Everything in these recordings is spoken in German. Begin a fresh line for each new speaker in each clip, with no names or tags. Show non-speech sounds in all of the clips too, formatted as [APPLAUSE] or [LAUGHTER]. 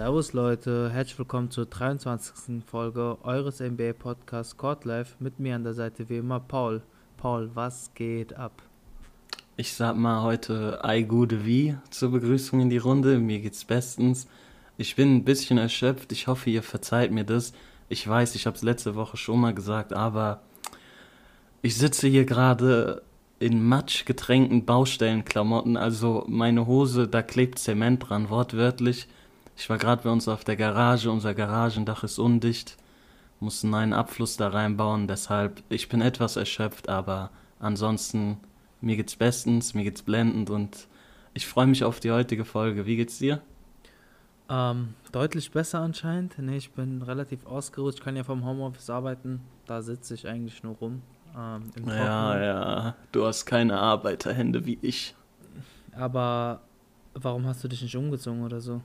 Servus Leute, herzlich willkommen zur 23. Folge eures NBA Podcasts Court Life. Mit mir an der Seite wie immer Paul. Paul, was geht ab?
Ich sag mal heute Ei Gude wie zur Begrüßung in die Runde. Mir geht's bestens. Ich bin ein bisschen erschöpft. Ich hoffe, ihr verzeiht mir das. Ich weiß, ich habe es letzte Woche schon mal gesagt, aber ich sitze hier gerade in matschgetränkten Baustellenklamotten. Also meine Hose, da klebt Zement dran, wortwörtlich. Ich war gerade bei uns auf der Garage. Unser Garagendach ist undicht. Mussten einen Abfluss da reinbauen. Deshalb, ich bin etwas erschöpft, aber ansonsten mir geht's bestens, mir geht's blendend und ich freue mich auf die heutige Folge. Wie geht's dir?
Ähm, deutlich besser anscheinend. Nee, ich bin relativ ausgeruht. Ich kann ja vom Homeoffice arbeiten. Da sitze ich eigentlich nur rum. Ähm, im
Ja, ja, du hast keine Arbeiterhände wie ich.
Aber warum hast du dich nicht umgezogen oder so?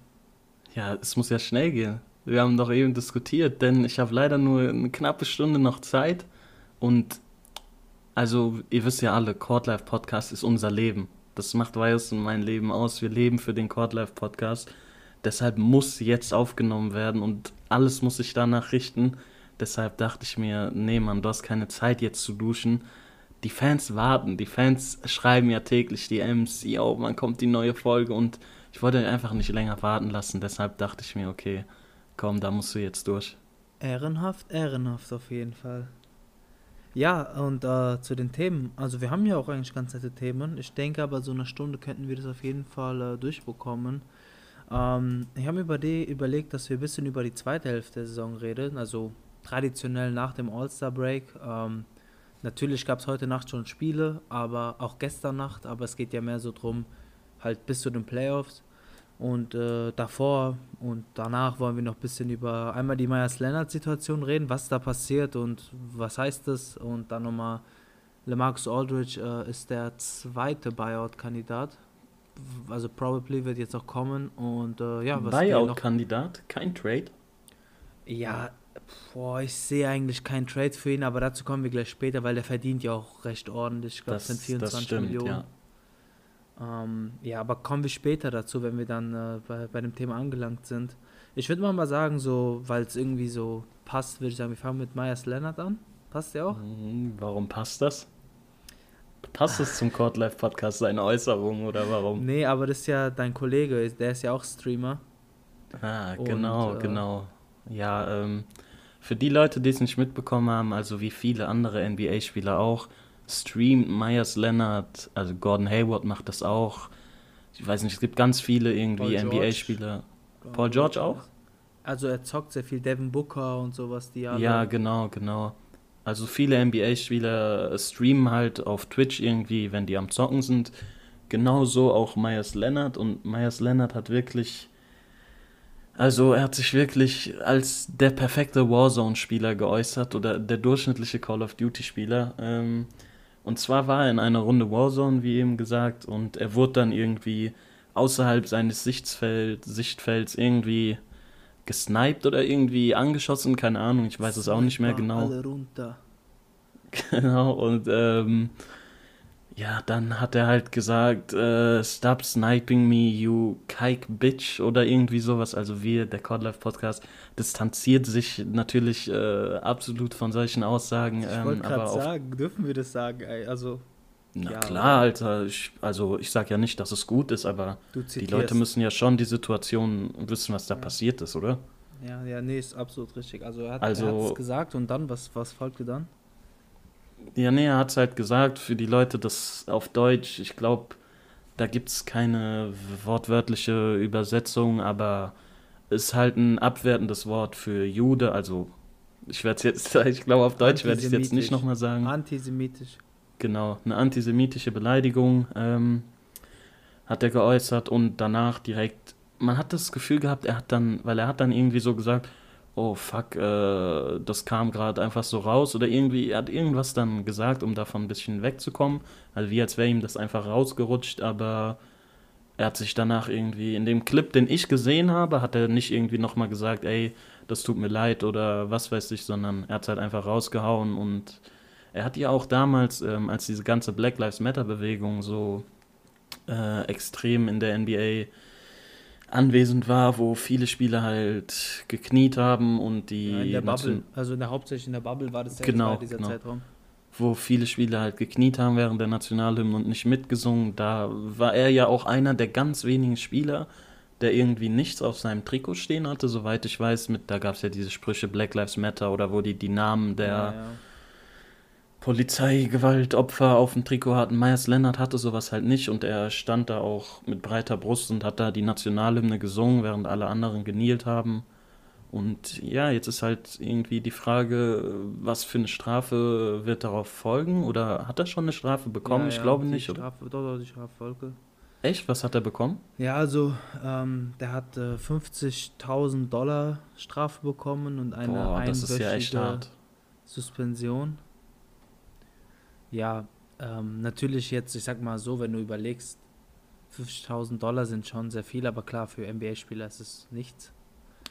Ja, es muss ja schnell gehen. Wir haben doch eben diskutiert, denn ich habe leider nur eine knappe Stunde noch Zeit und also ihr wisst ja alle, Courtlife Podcast ist unser Leben. Das macht Weiß und mein Leben aus. Wir leben für den Courtlife Podcast. Deshalb muss jetzt aufgenommen werden und alles muss sich danach richten. Deshalb dachte ich mir, nee Mann, du hast keine Zeit jetzt zu duschen. Die Fans warten, die Fans schreiben ja täglich die Ms, yo, wann kommt die neue Folge und ich wollte einfach nicht länger warten lassen. Deshalb dachte ich mir, okay, komm, da musst du jetzt durch.
Ehrenhaft, ehrenhaft auf jeden Fall. Ja, und äh, zu den Themen. Also wir haben ja auch eigentlich ganz nette Themen. Ich denke aber, so eine Stunde könnten wir das auf jeden Fall äh, durchbekommen. Ähm, ich habe mir über die überlegt, dass wir ein bisschen über die zweite Hälfte der Saison reden. Also traditionell nach dem All-Star-Break. Ähm, natürlich gab es heute Nacht schon Spiele, aber auch gestern Nacht. Aber es geht ja mehr so drum, halt bis zu den Playoffs. Und äh, davor und danach wollen wir noch ein bisschen über einmal die Myers Leonard Situation reden, was da passiert und was heißt das. Und dann nochmal, Lamarcus Aldridge äh, ist der zweite Buyout-Kandidat. Also probably wird jetzt auch kommen. Und äh, ja, was.
Buyout-Kandidat, kein Trade.
Ja, boah, ich sehe eigentlich keinen Trade für ihn, aber dazu kommen wir gleich später, weil der verdient ja auch recht ordentlich. Ich glaube, es sind 24 Millionen.
ja.
Ähm, ja, aber kommen wir später dazu, wenn wir dann äh, bei, bei dem Thema angelangt sind. Ich würde mal mal sagen, so, weil es irgendwie so passt, würde ich sagen, wir fangen mit Myers Leonard an. Passt ja auch?
Hm, Warum passt das? Passt es zum Court Life Podcast, seine Äußerung oder warum?
Nee, aber das ist ja dein Kollege, der ist ja auch Streamer.
Ah,
Und,
genau,
äh,
genau. Ja, ähm, für die Leute, die es nicht mitbekommen haben, also wie viele andere NBA-Spieler auch, streamt Myers Leonard, also Gordon Hayward macht das auch. Ich weiß nicht, es gibt ganz viele irgendwie. NBA-Spieler. Paul George auch?
Also er zockt sehr viel Devin Booker und sowas, die alle.
Ja, genau, genau. Also viele NBA-Spieler streamen halt auf Twitch irgendwie, wenn die am Zocken sind. Genauso auch Myers Leonard und Myers Leonard hat wirklich, also er hat sich wirklich als der perfekte Warzone-Spieler geäußert oder der durchschnittliche Call of Duty-Spieler. Ähm, und zwar war er in einer Runde Warzone, wie eben gesagt, und er wurde dann irgendwie außerhalb seines Sichtfeld, Sichtfelds irgendwie gesniped oder irgendwie angeschossen, keine Ahnung, ich weiß es auch nicht mehr genau.
Alle runter. [LAUGHS]
Genau, und ähm, ja, dann hat er halt gesagt, äh, stop sniping me, you kike bitch oder irgendwie sowas. Also wir, der Codlife Podcast, distanziert sich natürlich äh, absolut von solchen Aussagen.
Ich
ähm,
wollte gerade sagen, dürfen wir das sagen? Also,
na
ja,
klar, Alter, ich, also ich sag ja nicht, dass es gut ist, aber die. Leute müssen ja schon die Situation wissen, was da
Ja.
passiert ist, oder?
Ja, ja, nee, ist absolut richtig. Also er hat
Also-
es gesagt und dann, was, was folgte dann?
Ja, nee, er hat es halt gesagt, für die Leute das auf Deutsch, ich glaube, da gibt es keine wortwörtliche Übersetzung, aber ist halt ein abwertendes Wort für Jude, also ich werde es jetzt, [LAUGHS] ich glaube auf Deutsch werde ich es jetzt nicht nochmal sagen.
Antisemitisch.
Genau, eine antisemitische Beleidigung ähm, hat er geäußert und danach direkt, man hat das Gefühl gehabt, er hat dann, weil er hat dann irgendwie so gesagt, oh fuck, äh, das kam gerade einfach so raus. Oder irgendwie, er hat irgendwas dann gesagt, um davon ein bisschen wegzukommen, also wie als wäre ihm das einfach rausgerutscht, aber er hat sich danach irgendwie, in dem Clip, den ich gesehen habe, hat er nicht irgendwie nochmal gesagt, ey, das tut mir leid oder was weiß ich, sondern er hat es halt einfach rausgehauen. Und er hat ja auch damals, ähm, als diese ganze Black Lives Matter-Bewegung so äh, extrem in der NBA anwesend war, wo viele Spieler halt gekniet haben und die
Ja, in der Bubble, also in der, hauptsächlich in der Bubble war das ja
Genau,
dieser
genau.
Zeitraum.
wo viele Spieler halt gekniet haben während der Nationalhymne und nicht mitgesungen. Da war er ja auch einer der ganz wenigen Spieler, der irgendwie nichts auf seinem Trikot stehen hatte, soweit ich weiß. Mit, da gab es ja diese Sprüche Black Lives Matter oder wo die die Namen der
ja, ja.
Polizeigewaltopfer auf dem Trikot hatten. Myers Leonard hatte sowas halt nicht und er stand da auch mit breiter Brust und hat da die Nationalhymne gesungen, während alle anderen genielt haben. Und ja, jetzt ist halt irgendwie die Frage, was für eine Strafe wird darauf folgen? Oder hat er schon eine Strafe bekommen?
Ja,
ich
ja,
glaube nicht.
Strafe, doch, doch, die Straffolge.
Echt? Was hat er bekommen?
Ja, also ähm, der hat äh, 50.000 Dollar Strafe bekommen und eine
Boah, das ist ja echt hart.
Suspension. Ja, ähm, natürlich jetzt, ich sag mal so, wenn du überlegst, 50.000 Dollar sind schon sehr viel, aber klar, für NBA-Spieler ist es nichts.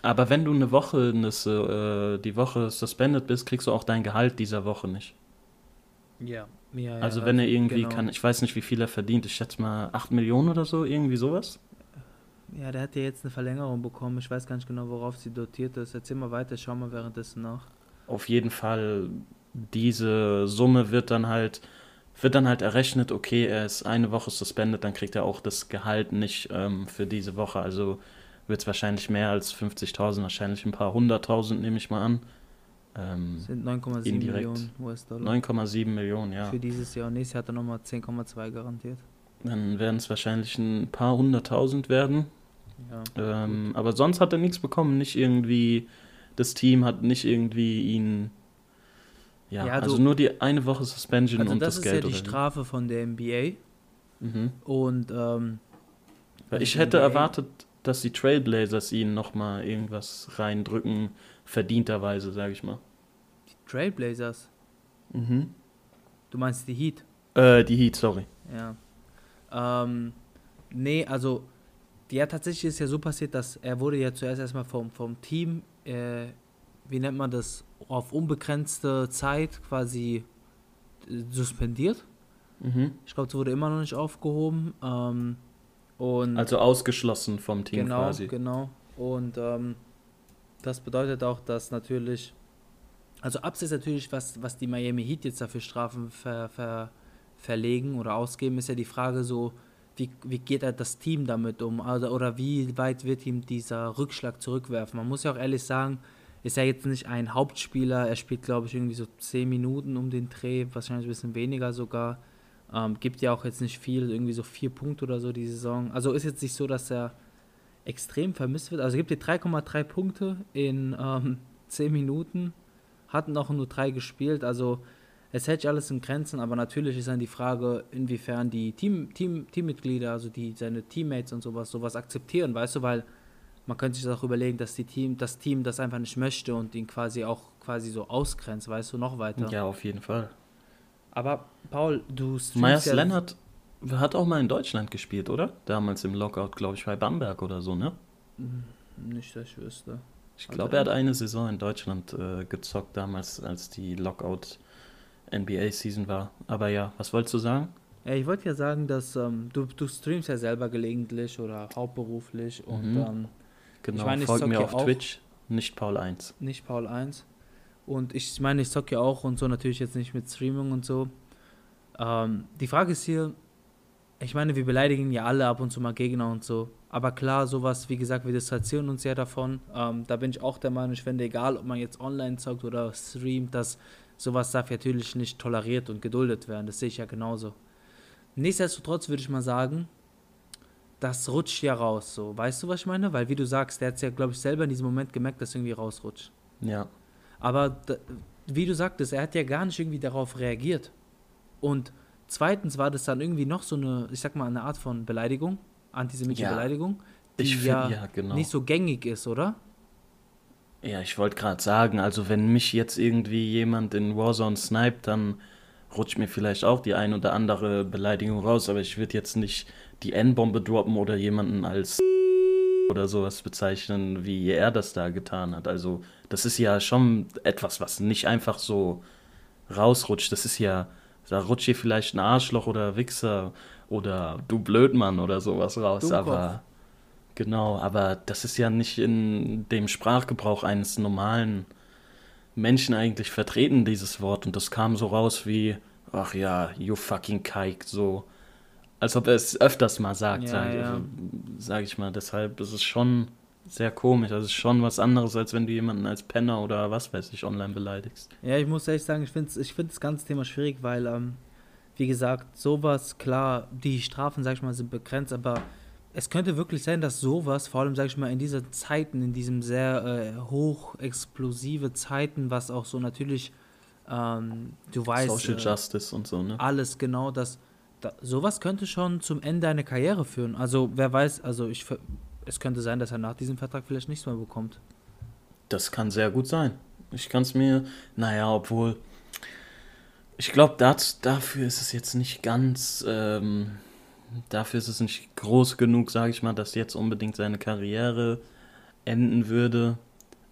Aber wenn du eine Woche, eine, äh, die Woche suspended bist, kriegst du auch dein Gehalt dieser Woche nicht.
Ja. ja
Also
ja,
wenn er irgendwie
genau.
kann, ich weiß nicht, wie viel er verdient, ich schätze mal 8 Millionen oder so, irgendwie sowas.
Ja, der hat ja jetzt eine Verlängerung bekommen. Ich weiß gar nicht genau, worauf sie dotiert ist. Erzähl mal weiter, schau mal währenddessen nach.
Auf jeden Fall, diese Summe wird dann halt, wird dann halt errechnet, okay, er ist eine Woche suspended, dann kriegt er auch das Gehalt nicht ähm, für diese Woche. Also wird es wahrscheinlich mehr als 50.000, wahrscheinlich ein paar hunderttausend, nehme ich mal an. Ähm,
Sind 9,7
Indirekt.
Millionen US-Dollar.
9,7 Millionen, ja.
Für dieses Jahr und nächstes Jahr hat er nochmal 10,2 garantiert.
Dann werden es wahrscheinlich ein paar hunderttausend werden.
Ja.
Ähm, aber sonst hat er nichts bekommen. Nicht irgendwie, das Team hat nicht irgendwie ihn. Ja,
Ja,
also
du-
nur die eine Woche Suspension
Also
und
das,
das,
ist
Geld.
ja die
oder wie?
Strafe von der NBA
Mhm.
und ähm,
Weil ich
die
hätte
NBA
erwartet, dass die Trailblazers ihn nochmal irgendwas reindrücken, verdienterweise, sage ich mal.
die Trailblazers,
Mhm.
du meinst die Heat?
Äh, die Heat, sorry.
Ja. Ähm, nee, also ja, tatsächlich ist ja so passiert, dass er wurde ja zuerst erstmal vom, vom Team, äh, wie nennt man das, auf unbegrenzte Zeit quasi äh, suspendiert.
Mhm.
Ich glaube, es wurde immer noch nicht aufgehoben. Ähm, und
Also ausgeschlossen vom Team
genau,
quasi.
genau. Und ähm, das bedeutet auch, dass natürlich, also abseits natürlich, was, was die Miami Heat jetzt dafür Strafen ver, ver, verlegen oder ausgeben, ist ja die Frage so, wie, wie geht er das Team damit um? Also, oder wie weit wird ihm dieser Rückschlag zurückwerfen? Man muss ja auch ehrlich sagen, ist er jetzt nicht ein Hauptspieler, er spielt, glaube ich, irgendwie so 10 Minuten um den Dreh, wahrscheinlich ein bisschen weniger sogar. Ähm, gibt ja auch jetzt nicht viel, irgendwie so vier Punkte oder so die Saison. Also ist jetzt nicht so, dass er extrem vermisst wird. Also gibt dir 3,3 Punkte in ähm, [LAUGHS] 10 Minuten, hatten auch nur drei gespielt. Also es hält sich alles in Grenzen, aber natürlich ist dann die Frage, inwiefern die Team, Team, Teammitglieder, also die, seine Teammates und sowas, sowas akzeptieren, weißt du, weil man könnte sich auch überlegen, dass die Team, das Team das einfach nicht möchte und ihn quasi auch quasi so ausgrenzt, weißt du, noch weiter.
Ja, auf jeden Fall.
Aber Paul, du streamst
Myers
ja-
Leonard hat auch mal in Deutschland gespielt, oder? Damals im Lockout, glaube ich, bei Bamberg oder so, ne?
Nicht, dass ich wüsste.
Ich
Also
glaube, er hat eine Saison in Deutschland äh, gezockt, damals, als die Lockout NBA-Season war. Aber ja, was wolltest du sagen?
Ja, ich wollte ja sagen, dass ähm, du, du streamst ja selber gelegentlich oder hauptberuflich und
Mhm.
ähm,
Genau,
meine, ich
folgt mir auf
auch.
Twitch, nicht Paul 1.
nicht Paul 1. Und ich meine, ich zocke ja auch und so natürlich jetzt nicht mit Streaming und so. Ähm, die Frage ist hier, ich meine, wir beleidigen ja alle ab und zu mal Gegner und so. Aber klar, sowas, wie gesagt, wir distanzieren uns ja davon. Ähm, da bin ich auch der Meinung, ich finde, egal, ob man jetzt online zockt oder streamt, dass sowas darf natürlich nicht toleriert und geduldet werden. Das sehe ich ja genauso. Nichtsdestotrotz würde ich mal sagen, das rutscht ja raus, so. Weißt du, was ich meine? Weil, wie du sagst, der hat es ja, glaube ich, selber in diesem Moment gemerkt, dass irgendwie rausrutscht.
Ja,
Aber wie du sagtest, er hat ja gar nicht irgendwie darauf reagiert. Und zweitens war das dann irgendwie noch so eine, ich sag mal, eine Art von Beleidigung, antisemitische
Ja,
Beleidigung, die
ich finde,
ja,
ja, genau.
nicht so gängig ist, oder?
Ja, ich wollte gerade sagen, also wenn mich jetzt irgendwie jemand in Warzone sniped, dann rutscht mir vielleicht auch die ein oder andere Beleidigung raus, aber ich würde jetzt nicht die N-Bombe droppen oder jemanden als oder sowas bezeichnen, wie er das da getan hat. Also, das ist ja schon etwas, was nicht einfach so rausrutscht. Das ist ja, da rutscht hier vielleicht ein Arschloch oder Wichser oder du Blödmann oder sowas raus,
Dummkopf.
aber genau, aber das ist ja nicht in dem Sprachgebrauch eines normalen Menschen eigentlich vertreten, dieses Wort. Und das kam so raus wie, ach ja, you fucking kike, so. Als ob er es öfters mal sagt,
Ja,
sage
ja.
sag ich mal. Deshalb ist es schon sehr komisch. Das ist schon was anderes, als wenn du jemanden als Penner oder was weiß ich online beleidigst.
Ja, ich muss ehrlich sagen, ich finde ich find das ganze Thema schwierig, weil, ähm, wie gesagt, sowas, klar, die Strafen, sag ich mal, sind begrenzt, aber es könnte wirklich sein, dass sowas, vor allem, sag ich mal, in diesen Zeiten, in diesem sehr äh, hochexplosive Zeiten, was auch so natürlich, ähm, du weißt,
Social
äh,
Justice und so, ne?
alles genau, dass da, sowas könnte schon zum Ende einer Karriere führen. Also, wer weiß, also ich, es könnte sein, dass er nach diesem Vertrag vielleicht nichts mehr bekommt.
Das kann sehr gut sein. Ich kann es mir, naja, obwohl, ich glaube, dafür ist es jetzt nicht ganz, ähm, dafür ist es nicht groß genug, sage ich mal, dass jetzt unbedingt seine Karriere enden würde.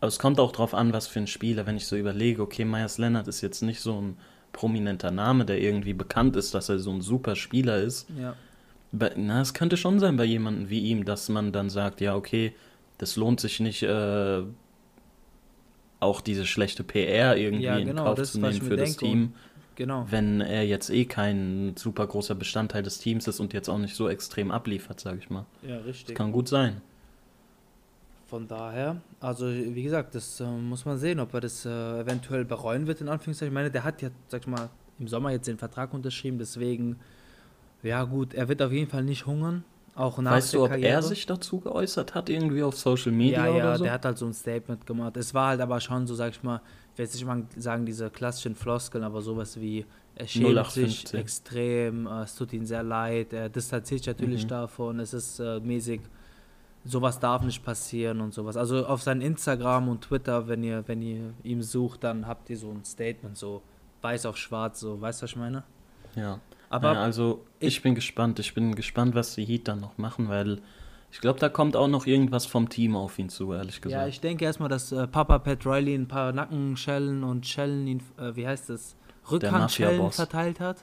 Aber es kommt auch drauf an, was für ein Spieler. Wenn ich so überlege, okay, Myers Leonard ist jetzt nicht so ein prominenter Name, der irgendwie bekannt ist, dass er so ein super Spieler ist.
Ja.
Na, es könnte schon sein bei jemandem wie ihm, dass man dann sagt, ja, okay, das lohnt sich nicht, äh, auch diese schlechte PR irgendwie
Ja,
in
genau,
Kauf
das
zu nehmen für das. Team,
Genau.
wenn er jetzt eh kein super großer Bestandteil des Teams ist und jetzt auch nicht so extrem abliefert, sage ich mal.
Ja,
Das
richtig.
kann gut sein.
Von daher, also wie gesagt, das äh, muss man sehen, ob er das äh, eventuell bereuen wird, in Anführungszeichen. Ich meine, der hat ja, sag ich mal, im Sommer jetzt den Vertrag unterschrieben, deswegen, ja gut, er wird auf jeden Fall nicht hungern, auch nach
weißt du, ob
Karriere.
er sich dazu geäußert hat, irgendwie auf Social Media
ja, ja,
oder so?
der hat halt so ein Statement gemacht. Es war halt aber schon so, sag ich mal, ich will jetzt nicht mal sagen, diese klassischen Floskeln, aber sowas wie, er schämt
0815.
sich extrem, äh, es tut ihm sehr leid, er distanziert sich natürlich
Mhm.
davon, es ist äh, mäßig, sowas darf nicht passieren und sowas. Also auf sein Instagram und Twitter, wenn ihr, wenn ihr ihm sucht, dann habt ihr so ein Statement, so weiß auf schwarz, so, weißt du, was ich meine?
Ja.
Aber
ja, also ich,
ich-
bin gespannt. Ich bin gespannt, was die Heat dann noch machen, weil ich glaube, da kommt auch noch irgendwas vom Team auf ihn zu, ehrlich gesagt.
Ja, ich denke erstmal, dass äh, Papa Pat Riley ein paar Nackenschellen und Schellen, ihn, äh, wie heißt das, Rückhandschellen verteilt hat.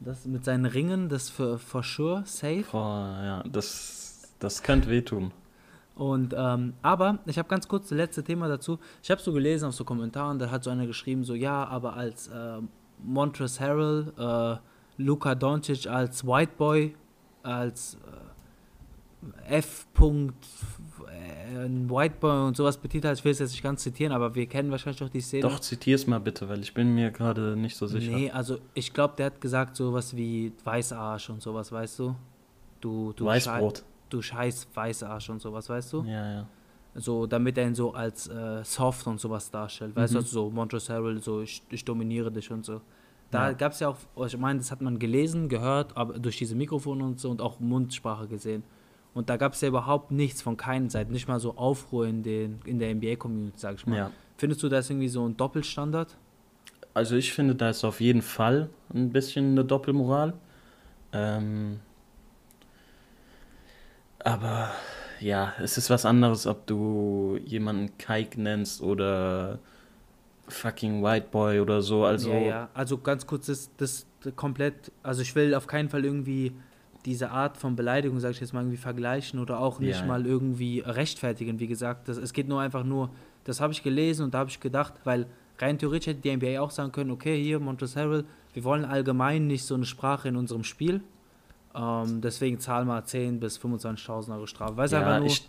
Das mit seinen Ringen, das für for sure, safe.
Boah, ja, das, das könnte wehtun.
Und, ähm, aber ich habe ganz kurz das letzte Thema dazu. Ich habe so gelesen auf so Kommentaren, da hat so einer geschrieben, so ja, aber als äh, Montrezl Harrell, äh, Luka Doncic als White Boy, als äh, F. äh, White Boy und sowas betitelt, ich will es jetzt nicht ganz zitieren, aber wir kennen wahrscheinlich doch die Szene.
Doch, zitier's mal bitte, weil ich bin mir gerade nicht so sicher.
Nee, also ich glaube, der hat gesagt sowas wie Weißarsch und sowas, weißt du? Du, du,
Weißbrot.
Schei du scheiß Weißarsch und sowas, weißt du?
Ja, ja.
So, damit er ihn so als äh, soft und sowas darstellt. Weißt du,
Mhm.
also so Montrezl Harrell, so ich, ich dominiere dich und so. Da
Ja.
gab es ja auch, oh, ich meine, das hat man gelesen, gehört, aber durch diese Mikrofone und so und auch Mundsprache gesehen. Und da gab es ja überhaupt nichts von keinen Seiten, nicht mal so Aufruhr in, den, in der NBA-Community, sag ich mal.
ja.
Findest du das irgendwie so ein Doppelstandard?
Also ich finde, da ist auf jeden Fall ein bisschen eine Doppelmoral. Ähm, aber ja, es ist was anderes, ob du jemanden Kike nennst oder fucking White Boy oder so. Also
ja, ja. Also ganz kurz, das, das komplett, also ich will auf keinen Fall irgendwie diese Art von Beleidigung, sag ich jetzt mal, irgendwie vergleichen oder auch nicht
Ja, ja.
mal irgendwie rechtfertigen, wie gesagt. Das, es geht nur einfach nur, das habe ich gelesen und da habe ich gedacht, weil rein theoretisch hätte die NBA auch sagen können, okay, hier, Montrezl Harrell, wir wollen allgemein nicht so eine Sprache in unserem Spiel. Ähm, deswegen zahlen wir 10.000 bis 25.000 Euro Strafe. Weiß einfach
ja,
nur,
ich,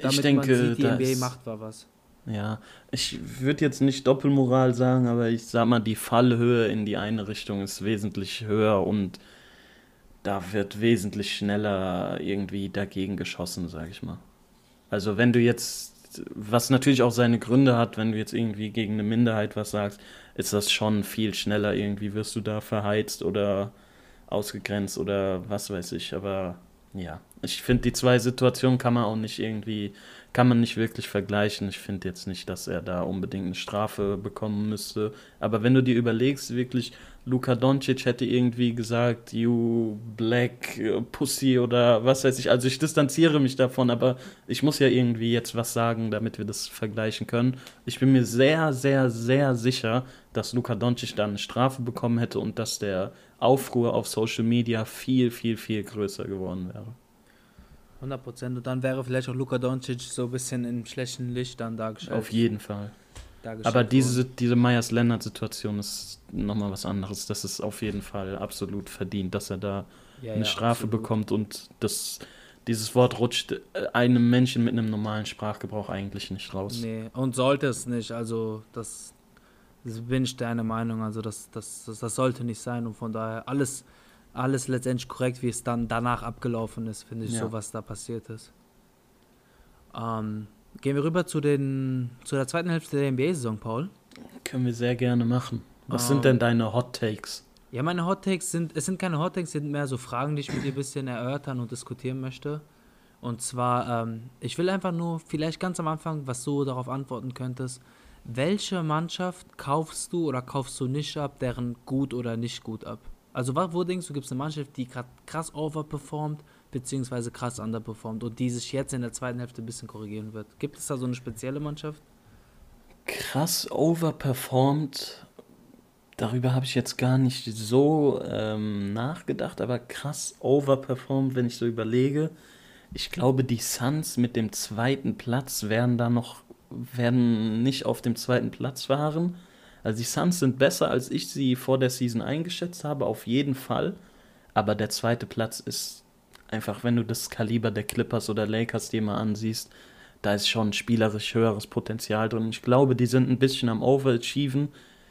damit
ich denke,
man sieht, die
da
NBA macht war was.
Ja, ich würde jetzt nicht Doppelmoral sagen, aber ich sag mal, die Fallhöhe in die eine Richtung ist wesentlich höher und da wird wesentlich schneller irgendwie dagegen geschossen, sag ich mal. Also wenn du jetzt, was natürlich auch seine Gründe hat, wenn du jetzt irgendwie gegen eine Minderheit was sagst, ist das schon viel schneller. Irgendwie wirst du da verheizt oder ausgegrenzt oder was weiß ich. Aber ja, ich finde, die zwei Situationen kann man auch nicht irgendwie, kann man nicht wirklich vergleichen. Ich finde jetzt nicht, dass er da unbedingt eine Strafe bekommen müsste. Aber wenn du dir überlegst, wirklich, Luka Doncic hätte irgendwie gesagt, you black äh, pussy oder was weiß ich. Also ich distanziere mich davon, aber ich muss ja irgendwie jetzt was sagen, damit wir das vergleichen können. Ich bin mir sehr, sehr, sehr sicher, dass Luka Doncic da eine Strafe bekommen hätte und dass der Aufruhr auf Social Media viel, viel, viel größer geworden wäre.
100 Prozent. Und dann wäre vielleicht auch Luka Doncic so ein bisschen in schlechten Licht dann dargestellt.
Auf jeden Fall. Aber diese, diese Meyers-Lennart-Situation ist nochmal was anderes. Das ist auf jeden Fall absolut verdient, dass er da
Ja,
eine
ja,
Strafe
absolut.
bekommt und das, dieses Wort rutscht äh, einem Menschen mit einem normalen Sprachgebrauch eigentlich nicht raus.
Nee, und sollte es nicht. Also, das bin ich deiner Meinung. Also, das, das, das, das sollte nicht sein. Und von daher alles, alles letztendlich korrekt, wie es dann danach abgelaufen ist, finde ich,
Ja.
so was da passiert ist. Ähm, gehen wir rüber zu, den, zu der zweiten Hälfte der NBA-Saison, Paul.
Können wir sehr gerne machen. Was
Ähm,
sind denn deine Hot Takes?
Ja, meine Hot Takes sind, es sind keine Hot Takes, sind mehr so Fragen, die ich mit dir ein bisschen erörtern und diskutieren möchte. Und zwar, ähm, ich will einfach nur vielleicht ganz am Anfang, was du darauf antworten könntest. Welche Mannschaft kaufst du oder kaufst du nicht ab, deren gut oder nicht gut ab? Also wo denkst du, gibt es eine Mannschaft, die gerade krass overperformt, beziehungsweise krass underperformt und die sich jetzt in der zweiten Hälfte ein bisschen korrigieren wird? Gibt es da so eine spezielle Mannschaft?
Krass overperformed. Darüber habe ich jetzt gar nicht so ähm, nachgedacht, aber krass overperformed, wenn ich so überlege. Ich glaube, die Suns mit dem zweiten Platz werden da noch, werden nicht auf dem zweiten Platz fahren. Also die Suns sind besser, als ich sie vor der Season eingeschätzt habe, auf jeden Fall. Aber der zweite Platz ist einfach, wenn du das Kaliber der Clippers oder Lakers dir mal ansiehst, da ist schon spielerisch höheres Potenzial drin. Ich glaube, die sind ein bisschen am Overachieven.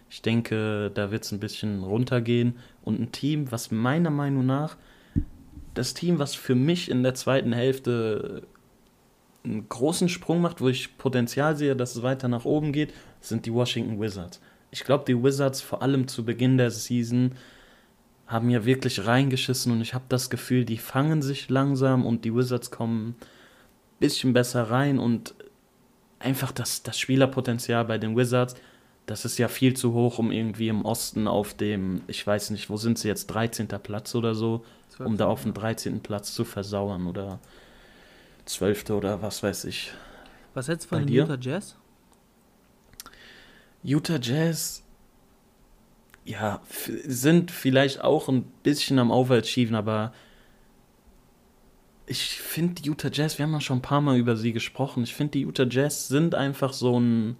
Ich denke, da wird es ein bisschen runtergehen. Und ein Team, was meiner Meinung nach, das Team, was für mich in der zweiten Hälfte einen großen Sprung macht, wo ich Potenzial sehe, dass es weiter nach oben geht, sind die Washington Wizards. Ich glaube, die Wizards vor allem zu Beginn der Season haben ja wirklich reingeschissen und ich habe das Gefühl, die fangen sich langsam und die Wizards kommen ein bisschen besser rein und einfach das, das Spielerpotenzial bei den Wizards, das ist ja viel zu hoch, um irgendwie im Osten auf dem, ich weiß nicht, wo sind sie jetzt, 13. Platz oder so, um da auf dem 13. Platz zu versauern oder 12. oder was weiß ich.
Was hältst du von
Bei
den
dir?
Utah Jazz?
Utah Jazz, ja, sind vielleicht auch ein bisschen am Overachieven, aber ich finde die Utah Jazz, wir haben ja schon ein paar Mal über sie gesprochen, ich finde die Utah Jazz sind einfach so ein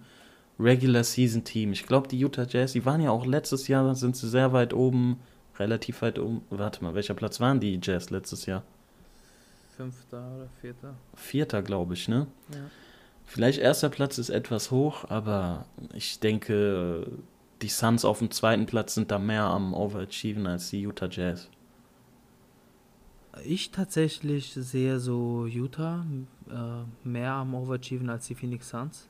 Regular Season Team. Ich glaube, die Utah Jazz, die waren ja auch letztes Jahr, sind sie sehr weit oben, relativ weit oben. Warte mal, welcher Platz waren die Jazz letztes Jahr?
Fünfter oder vierter?
Vierter, glaube ich, ne?
Ja.
Vielleicht erster Platz ist etwas hoch, aber ich denke, die Suns auf dem zweiten Platz sind da mehr am Overachieven als die Utah Jazz.
Ich tatsächlich sehe so Utah äh, mehr am Overachieven als die Phoenix Suns.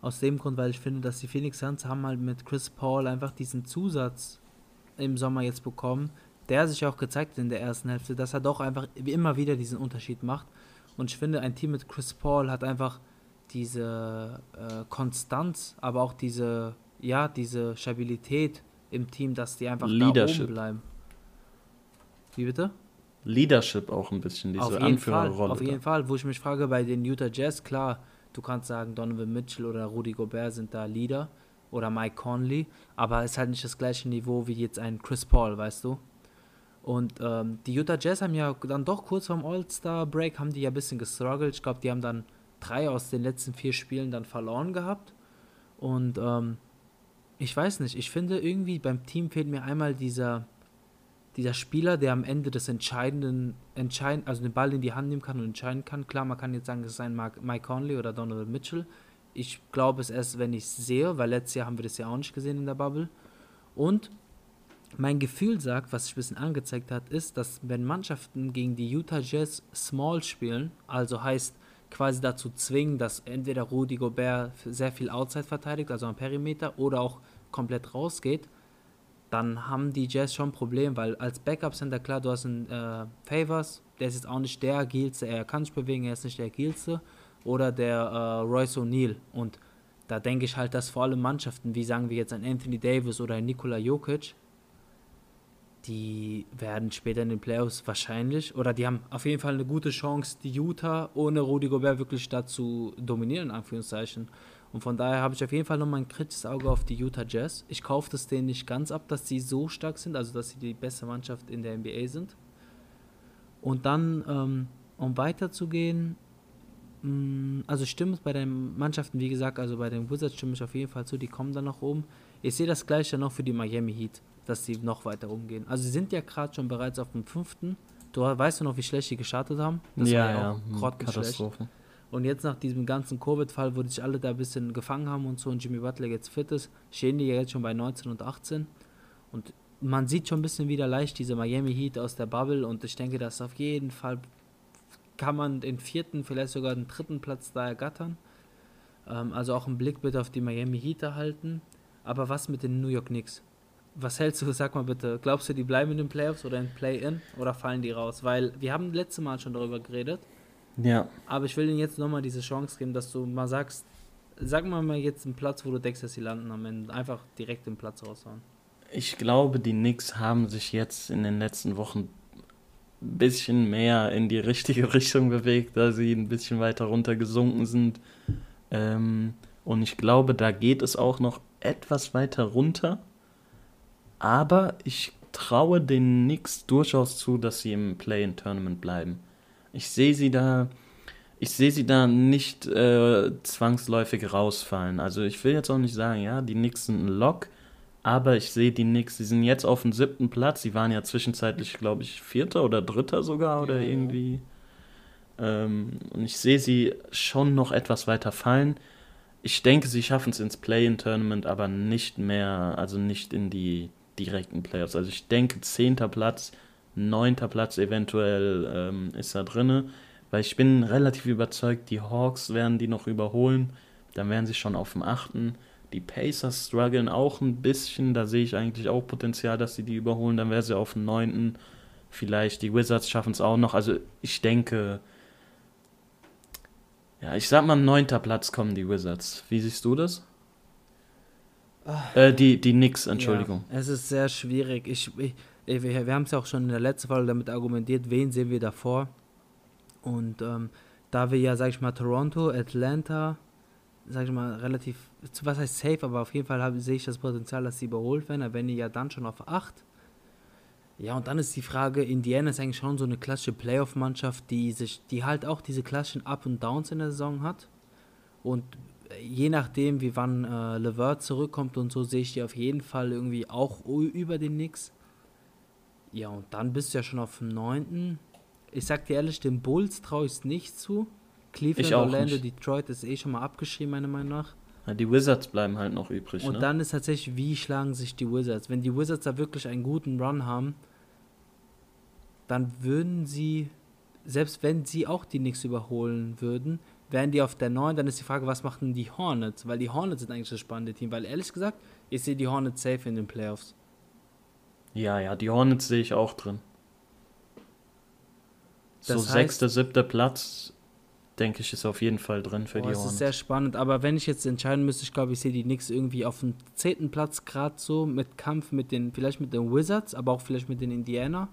Aus dem Grund, weil ich finde, dass die Phoenix Suns haben halt mit Chris Paul einfach diesen Zusatz im Sommer jetzt bekommen, der sich auch gezeigt hat in der ersten Hälfte, dass er doch einfach immer wieder diesen Unterschied macht. Und ich finde, ein Team mit Chris Paul hat einfach diese äh, Konstanz, aber auch diese, ja, diese Stabilität im Team, dass die einfach da
Leadership.
oben bleiben. Wie bitte?
Leadership auch ein bisschen, diese
auf jeden Fall,
Anführerrolle.
auf jeden Fall, wo ich mich frage, bei den Utah Jazz, klar, du kannst sagen, Donovan Mitchell oder Rudy Gobert sind da Leader oder Mike Conley, aber es ist halt nicht das gleiche Niveau wie jetzt ein Chris Paul, weißt du? Und ähm, die Utah Jazz haben ja dann doch kurz vorm All-Star-Break, haben die ja ein bisschen gestruggelt. Ich glaube, die haben dann drei aus den letzten vier Spielen dann verloren gehabt. Und ähm, ich weiß nicht, ich finde irgendwie beim Team fehlt mir einmal dieser, dieser Spieler, der am Ende des entscheidenden, entscheiden, also den Ball in die Hand nehmen kann und entscheiden kann. Klar, man kann jetzt sagen, es Mark, Mike Conley oder Donovan Mitchell. Ich glaube es erst, wenn ich es sehe, weil letztes Jahr haben wir das ja auch nicht gesehen in der Bubble. Und mein Gefühl sagt, was sich ein bisschen angezeigt hat, ist, dass wenn Mannschaften gegen die Utah Jazz Small spielen, also heißt quasi dazu zwingen, dass entweder Rudy Gobert sehr viel Outside verteidigt, also am Perimeter, oder auch komplett rausgeht, dann haben die Jazz schon ein Problem, weil als Backup-Center, klar, du hast einen äh, Favors, der ist jetzt auch nicht der agilste, er kann sich bewegen, er ist nicht der agilste, oder der äh, Royce O'Neal. Und da denke ich halt, dass vor allem Mannschaften, wie sagen wir jetzt ein Anthony Davis oder ein Nikola Jokic, die werden später in den Playoffs wahrscheinlich, oder die haben auf jeden Fall eine gute Chance, die Utah ohne Rudy Gobert wirklich dazu dominieren, in Anführungszeichen. Und von daher habe ich auf jeden Fall nochmal ein kritisches Auge auf die Utah Jazz. Ich kaufe das denen nicht ganz ab, dass sie so stark sind, also dass sie die beste Mannschaft in der NBA sind. Und dann, ähm, um weiterzugehen, mh, also stimmt bei den Mannschaften, wie gesagt, also bei den Wizards stimme ich auf jeden Fall zu, die kommen dann noch oben. Ich sehe das gleiche noch für die Miami Heat, dass sie noch weiter umgehen. Also sie sind ja gerade schon bereits auf dem fünften. Du weißt du noch, wie schlecht die gestartet haben? Das
ja,
war
ja,
auch
hm. Katastrophe.
Und jetzt nach diesem ganzen Covid-Fall, wo sich alle da ein bisschen gefangen haben und so und Jimmy Butler jetzt fit ist, stehen die ja jetzt schon bei 19 und 18. Und man sieht schon ein bisschen wieder leicht diese Miami Heat aus der Bubble und ich denke, dass auf jeden Fall kann man den vierten, vielleicht sogar den dritten Platz da ergattern. Ähm, also auch einen Blick bitte auf die Miami Heat erhalten. Aber was mit den New York Knicks? Was hältst du, sag mal bitte, glaubst du, die bleiben in den Playoffs oder in Play-In oder fallen die raus? Weil wir haben letztes Mal schon darüber geredet.
Ja,
Aber ich will ihnen jetzt nochmal diese Chance geben, dass du mal sagst, sag mal mal jetzt einen Platz, wo du denkst, dass sie landen am Ende. Einfach direkt den Platz raushauen.
ich glaube, die Knicks haben sich jetzt in den letzten Wochen ein bisschen mehr in die richtige [LAUGHS] Richtung bewegt, da sie ein bisschen weiter runtergesunken sind. Ähm, und ich glaube, da geht es auch noch etwas weiter runter. Aber ich traue den Knicks durchaus zu, dass sie im Play-in-Tournament bleiben. Ich sehe sie da, ich sehe sie da nicht äh, zwangsläufig rausfallen. Also ich will jetzt auch nicht sagen, ja, die Knicks sind ein Lock, aber ich sehe die Knicks, sie sind jetzt auf dem siebten Platz. Sie waren ja zwischenzeitlich, glaube ich, vierter oder dritter sogar oder
Ja, ja.
irgendwie. Ähm, und ich sehe sie schon noch etwas weiter fallen. Ich denke, sie schaffen es ins Play-in-Tournament, aber nicht mehr, also nicht in die direkten Playoffs. Also ich denke, zehnter Platz, neunter Platz eventuell ähm, ist da drinne, weil ich bin relativ überzeugt, die Hawks werden die noch überholen. Dann wären sie schon auf dem achten. Die Pacers strugglen auch ein bisschen, da sehe ich eigentlich auch Potenzial, dass sie die überholen. Dann wären sie auf dem neunten. Vielleicht die Wizards schaffen es auch noch. Also ich denke, ja, ich sag mal, neunter Platz kommen die Wizards. Wie siehst du das? Äh, die, die Knicks, Entschuldigung.
Ja, es ist sehr schwierig. Ich, ich, ich, wir haben es ja auch schon in der letzten Folge damit argumentiert, wen sehen wir davor. Und ähm, da wir ja, sag ich mal, Toronto, Atlanta, sag ich mal, relativ, was heißt safe, aber auf jeden Fall sehe ich das Potenzial, dass sie überholt werden. Werden die ja dann schon auf 8. Ja, und dann ist die Frage, Indiana ist eigentlich schon so eine klassische Playoff-Mannschaft, die sich, die halt auch diese klassischen Up und Downs in der Saison hat. Und je nachdem, wie wann äh, Levert zurückkommt und so, sehe ich die auf jeden Fall irgendwie auch über den Knicks. Ja, und dann bist du ja schon auf dem 9. Ich sag dir ehrlich, den Bulls traue ich es nicht zu. Cleveland, Orlando,
nicht.
Detroit ist eh schon mal abgeschrieben, meiner Meinung nach.
Ja, die Wizards bleiben halt noch übrig.
Und
ne?
dann ist tatsächlich, wie schlagen sich die Wizards? Wenn die Wizards da wirklich einen guten Run haben, dann würden sie, selbst wenn sie auch die Knicks überholen würden, wären die auf der 9, dann ist die Frage, was machen die Hornets? Weil die Hornets sind eigentlich das spannende Team, weil ehrlich gesagt, ich sehe die Hornets safe in den Playoffs.
Ja, ja, die Hornets sehe ich auch drin. So
Das heißt-
sechster, siebter Platz, denke ich, ist auf jeden Fall drin für
Boah,
die
es ist
Hornets.
sehr spannend, aber wenn ich jetzt entscheiden müsste, ich glaube, ich sehe die Knicks irgendwie auf dem 10. Platz gerade so mit Kampf mit den, vielleicht mit den Wizards, aber auch vielleicht mit den Indiana.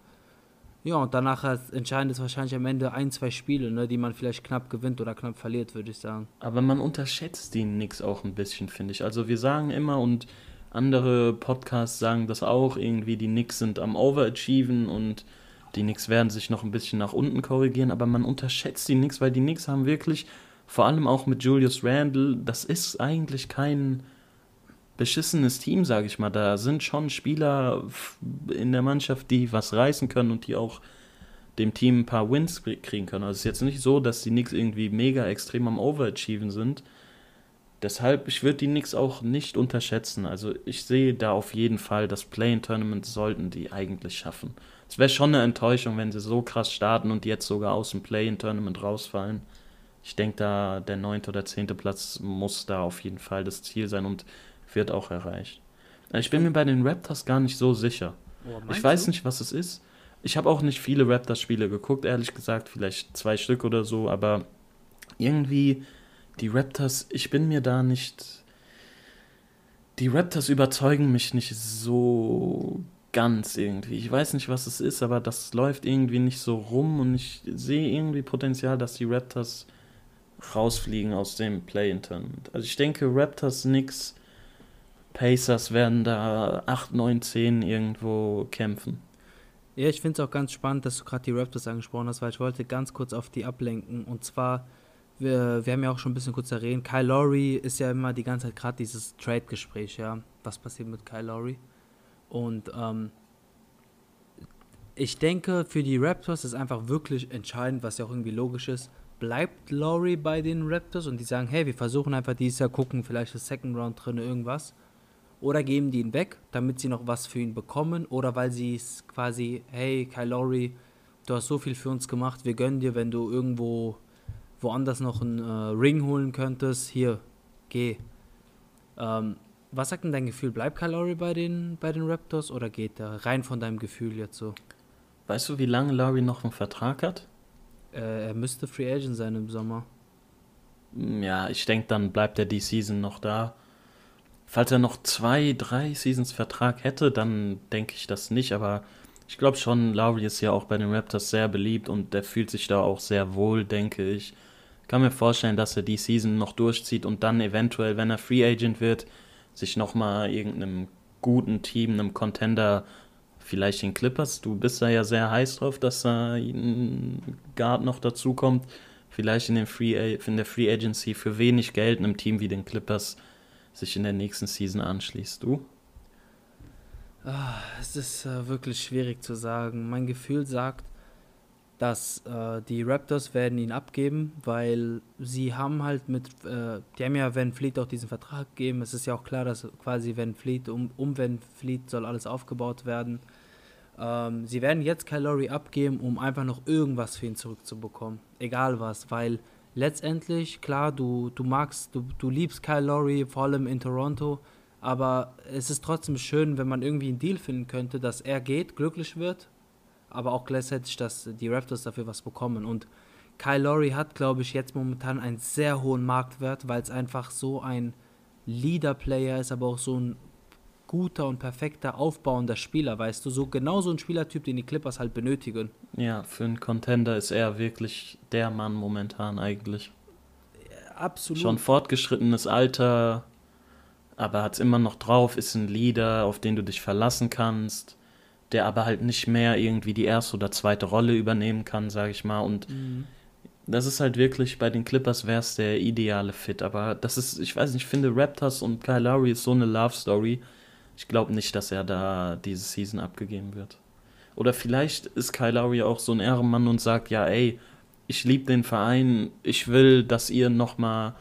Ja, und danach halt entscheiden es wahrscheinlich am Ende ein, zwei Spiele, ne, die man vielleicht knapp gewinnt oder knapp verliert, würde ich sagen.
Aber man unterschätzt die Knicks auch ein bisschen, finde ich. Also wir sagen immer und andere Podcasts sagen das auch, irgendwie die Knicks sind am Overachieven und die Knicks werden sich noch ein bisschen nach unten korrigieren, aber man unterschätzt die Knicks, weil die Knicks haben wirklich, vor allem auch mit Julius Randle, das ist eigentlich kein beschissenes Team, sage ich mal. Da sind schon Spieler in der Mannschaft, die was reißen können und die auch dem Team ein paar Wins krie- kriegen können. Also es ist jetzt nicht so, dass die Knicks irgendwie mega extrem am Overachieven sind. Deshalb, ich würde die Knicks auch nicht unterschätzen. Also ich sehe da auf jeden Fall, das Play-in-Tournament sollten die eigentlich schaffen. Es wäre schon eine Enttäuschung, wenn sie so krass starten und jetzt sogar aus dem Play-in-Tournament rausfallen. Ich denke da, der neunte oder zehnte Platz muss da auf jeden Fall das Ziel sein und wird auch erreicht. Ich bin mir bei den Raptors gar nicht so sicher. Ich weiß nicht, was es ist. Ich habe auch nicht viele Raptors-Spiele geguckt, ehrlich gesagt, vielleicht zwei Stück oder so, aber irgendwie die Raptors, ich bin mir da nicht. Die Raptors überzeugen mich nicht so ganz irgendwie. Ich weiß nicht, was es ist, aber das läuft irgendwie nicht so rum und ich sehe irgendwie Potenzial, dass die Raptors rausfliegen aus dem Play-In-Tournament. Also ich denke, Raptors, Knicks, Pacers werden da 8, 9, 10 irgendwo kämpfen.
Ja, ich finde es auch ganz spannend, dass du gerade die Raptors angesprochen hast, weil ich wollte ganz kurz auf die ablenken. Und zwar, wir, wir haben ja auch schon ein bisschen kurz erwähnt, Kyle Lowry ist ja immer die ganze Zeit gerade dieses Trade-Gespräch, ja. Was passiert mit Kyle Lowry? Und ähm, ich denke, für die Raptors ist einfach wirklich entscheidend, was ja auch irgendwie logisch ist. Bleibt Lowry bei den Raptors und die sagen, hey, wir versuchen einfach dieses Jahr gucken, vielleicht ist Second Round drin, irgendwas. Oder geben die ihn weg, damit sie noch was für ihn bekommen. Oder weil sie es quasi, hey, Kyle Lowry, du hast so viel für uns gemacht, wir gönnen dir, wenn du irgendwo woanders noch einen äh, Ring holen könntest, hier, geh. Ähm, was sagt denn dein Gefühl? Bleibt Kyle Lowry bei den, bei den Raptors oder geht er? Rein von deinem Gefühl jetzt so.
Weißt du, wie lange Lowry noch einen Vertrag hat?
Äh, er müsste Free Agent sein im Sommer.
Ja, ich denke, dann bleibt er die Season noch da. Falls er noch zwei, drei Seasons Vertrag hätte, dann denke ich das nicht, aber ich glaube schon, Lowry ist ja auch bei den Raptors sehr beliebt und der fühlt sich da auch sehr wohl, denke ich. Kann mir vorstellen, dass er die Season noch durchzieht und dann eventuell, wenn er Free Agent wird, sich nochmal irgendeinem guten Team, einem Contender, vielleicht den Clippers, du bist da ja sehr heiß drauf, dass da ein Guard noch dazukommt, vielleicht in, den Free, in der Free Agency für wenig Geld einem Team wie den Clippers sich in der nächsten Season anschließt. Du?
Ah, es ist äh, wirklich schwierig zu sagen. Mein Gefühl sagt, dass äh, die Raptors werden ihn abgeben, weil sie haben halt mit, äh, die haben ja Van Fleet auch diesen Vertrag gegeben. Es ist ja auch klar, dass quasi Van Fleet, um, um Van Fleet soll alles aufgebaut werden. Ähm, sie werden jetzt Lowry abgeben, um einfach noch irgendwas für ihn zurückzubekommen. Egal was, weil letztendlich, klar, du, du magst, du, du liebst Kyle Lowry, vor allem in Toronto, aber es ist trotzdem schön, wenn man irgendwie einen Deal finden könnte, dass er geht, glücklich wird, aber auch gleichzeitig, dass die Raptors dafür was bekommen. Und Kyle Lowry hat, glaube ich, jetzt momentan einen sehr hohen Marktwert, weil es einfach so ein Leader-Player ist, aber auch so ein guter und perfekter aufbauender Spieler, weißt du, so genau so ein Spielertyp, den die Clippers halt benötigen.
Ja, für einen Contender ist er wirklich der Mann momentan eigentlich.
Absolut.
Schon fortgeschrittenes Alter, aber hat es immer noch drauf, ist ein Leader, auf den du dich verlassen kannst, der aber halt nicht mehr irgendwie die erste oder zweite Rolle übernehmen kann, sage ich mal. Und
Mhm.
das ist halt wirklich, bei den Clippers wäre es der ideale Fit. Aber das ist, ich weiß nicht, ich finde Raptors und Kyle Lowry ist so eine Love Story. Ich glaube nicht, dass er da diese Season abgegeben wird. Oder vielleicht ist Kyle Lowry auch so ein Ehrenmann und sagt, ja, ey, ich liebe den Verein, ich will, dass ihr nochmal,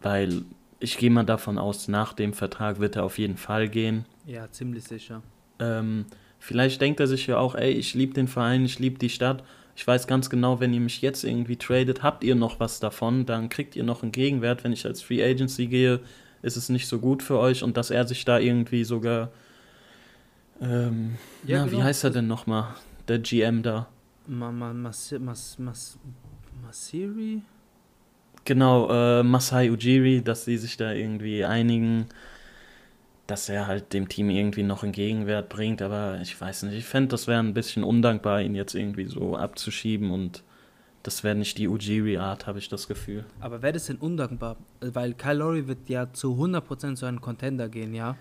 weil ich gehe mal davon aus, nach dem Vertrag wird er auf jeden Fall gehen.
Ja, ziemlich sicher.
Ähm, vielleicht denkt er sich ja auch, ey, ich liebe den Verein, ich liebe die Stadt. Ich weiß ganz genau, wenn ihr mich jetzt irgendwie tradet, habt ihr noch was davon, dann kriegt ihr noch einen Gegenwert. Wenn ich als Free Agency gehe, ist es nicht so gut für euch und dass er sich da irgendwie sogar, ähm,
Ja,
na, wie
genau.
heißt er denn nochmal, der GM da?
Ma, ma, mas, mas, mas, Masiri?
Genau, äh, Masai Ujiri, dass sie sich da irgendwie einigen, dass er halt dem Team irgendwie noch einen Gegenwert bringt, aber ich weiß nicht, ich fände, das wäre ein bisschen undankbar, ihn jetzt irgendwie so abzuschieben und das wäre nicht die Ujiri-Art, habe ich das Gefühl.
Aber wäre das denn undankbar? Weil Kyle Lowry wird ja zu 100% zu einem Contender gehen, ja?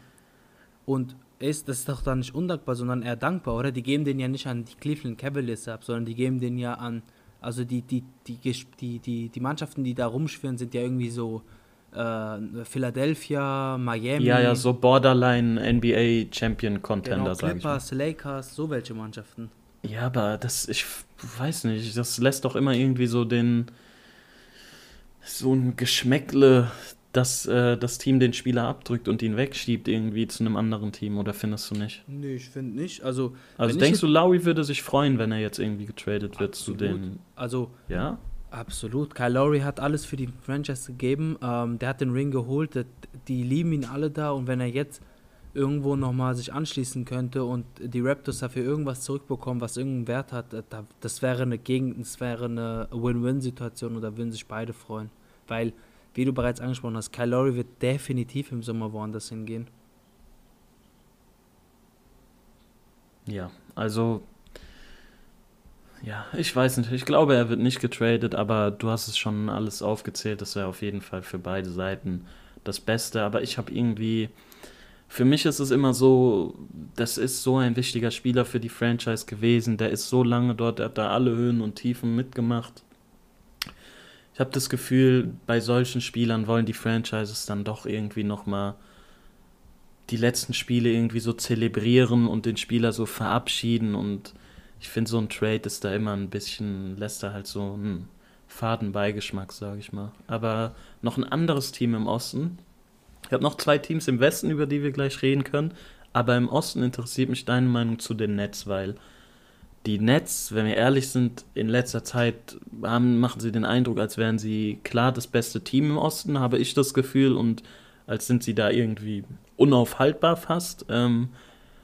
Und ist das ist doch dann nicht undankbar, sondern eher dankbar, oder? Die geben den ja nicht an die Cleveland Cavaliers ab, sondern die geben den ja an, also die, die, die, die, die, die Mannschaften, die da rumschwirren, sind ja irgendwie so äh, Philadelphia, Miami,
Ja, ja, so Borderline NBA Champion Contender,
genau,
ich mal.
Clippers, Lakers, so welche Mannschaften.
Ja, aber das, ich weiß nicht, das lässt doch immer irgendwie so den, so ein Geschmäckle, dass äh, das Team den Spieler abdrückt und ihn wegschiebt irgendwie zu einem anderen Team, oder findest du nicht?
Nee, ich finde nicht. Also,
Also denkst du, Lowry würde sich freuen, wenn er jetzt irgendwie getradet wird
Absolut.
zu den,
also
ja?
Absolut. Kyle Lowry hat alles für die Franchise gegeben. Ähm, der hat den Ring geholt. Die lieben ihn alle da. Und wenn er jetzt irgendwo nochmal sich anschließen könnte und die Raptors dafür irgendwas zurückbekommen, was irgendeinen Wert hat, äh, da, das wäre eine Gegend, das wäre eine Win-Win-Situation und da würden sich beide freuen. Weil, wie du bereits angesprochen hast, Kyle Lowry wird definitiv im Sommer woanders hingehen.
Ja, also. Ja, ich weiß nicht. Ich glaube, er wird nicht getradet, aber du hast es schon alles aufgezählt. Das wäre auf jeden Fall für beide Seiten das Beste. Aber ich habe irgendwie. Für mich ist es immer so, das ist so ein wichtiger Spieler für die Franchise gewesen. Der ist so lange dort, der hat da alle Höhen und Tiefen mitgemacht. Ich habe das Gefühl, bei solchen Spielern wollen die Franchises dann doch irgendwie nochmal die letzten Spiele irgendwie so zelebrieren und den Spieler so verabschieden. Und ich finde, so ein Trade ist da immer ein bisschen, lässt da halt so einen faden Beigeschmack, sage ich mal. Aber noch ein anderes Team im Osten. Ich habe noch zwei Teams im Westen, über die wir gleich reden können. Aber im Osten interessiert mich deine Meinung zu den Nets, weil die Nets, wenn wir ehrlich sind, in letzter Zeit haben, machen sie den Eindruck, als wären sie klar das beste Team im Osten, habe ich das Gefühl, und als sind sie da irgendwie unaufhaltbar fast. Ähm,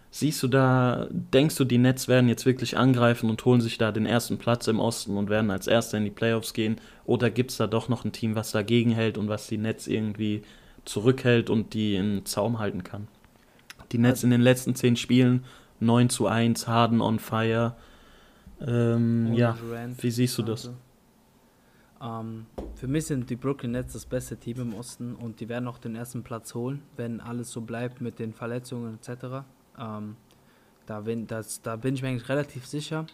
siehst du da, denkst du, die Nets werden jetzt wirklich angreifen und holen sich da den ersten Platz im Osten und werden als Erster in die Playoffs gehen? Oder gibt es da doch noch ein Team, was dagegen hält und was die Nets irgendwie zurückhält und die in Zaum halten kann? Die Nets in den letzten zehn Spielen 9 zu 1, Harden on fire. Ähm, ja,
Durant.
wie siehst du das?
Ähm, für mich sind die Brooklyn Nets das beste Team im Osten und die werden auch den ersten Platz holen, wenn alles so bleibt mit den Verletzungen etc. Ähm, da, bin, das, da bin ich mir eigentlich relativ sicher.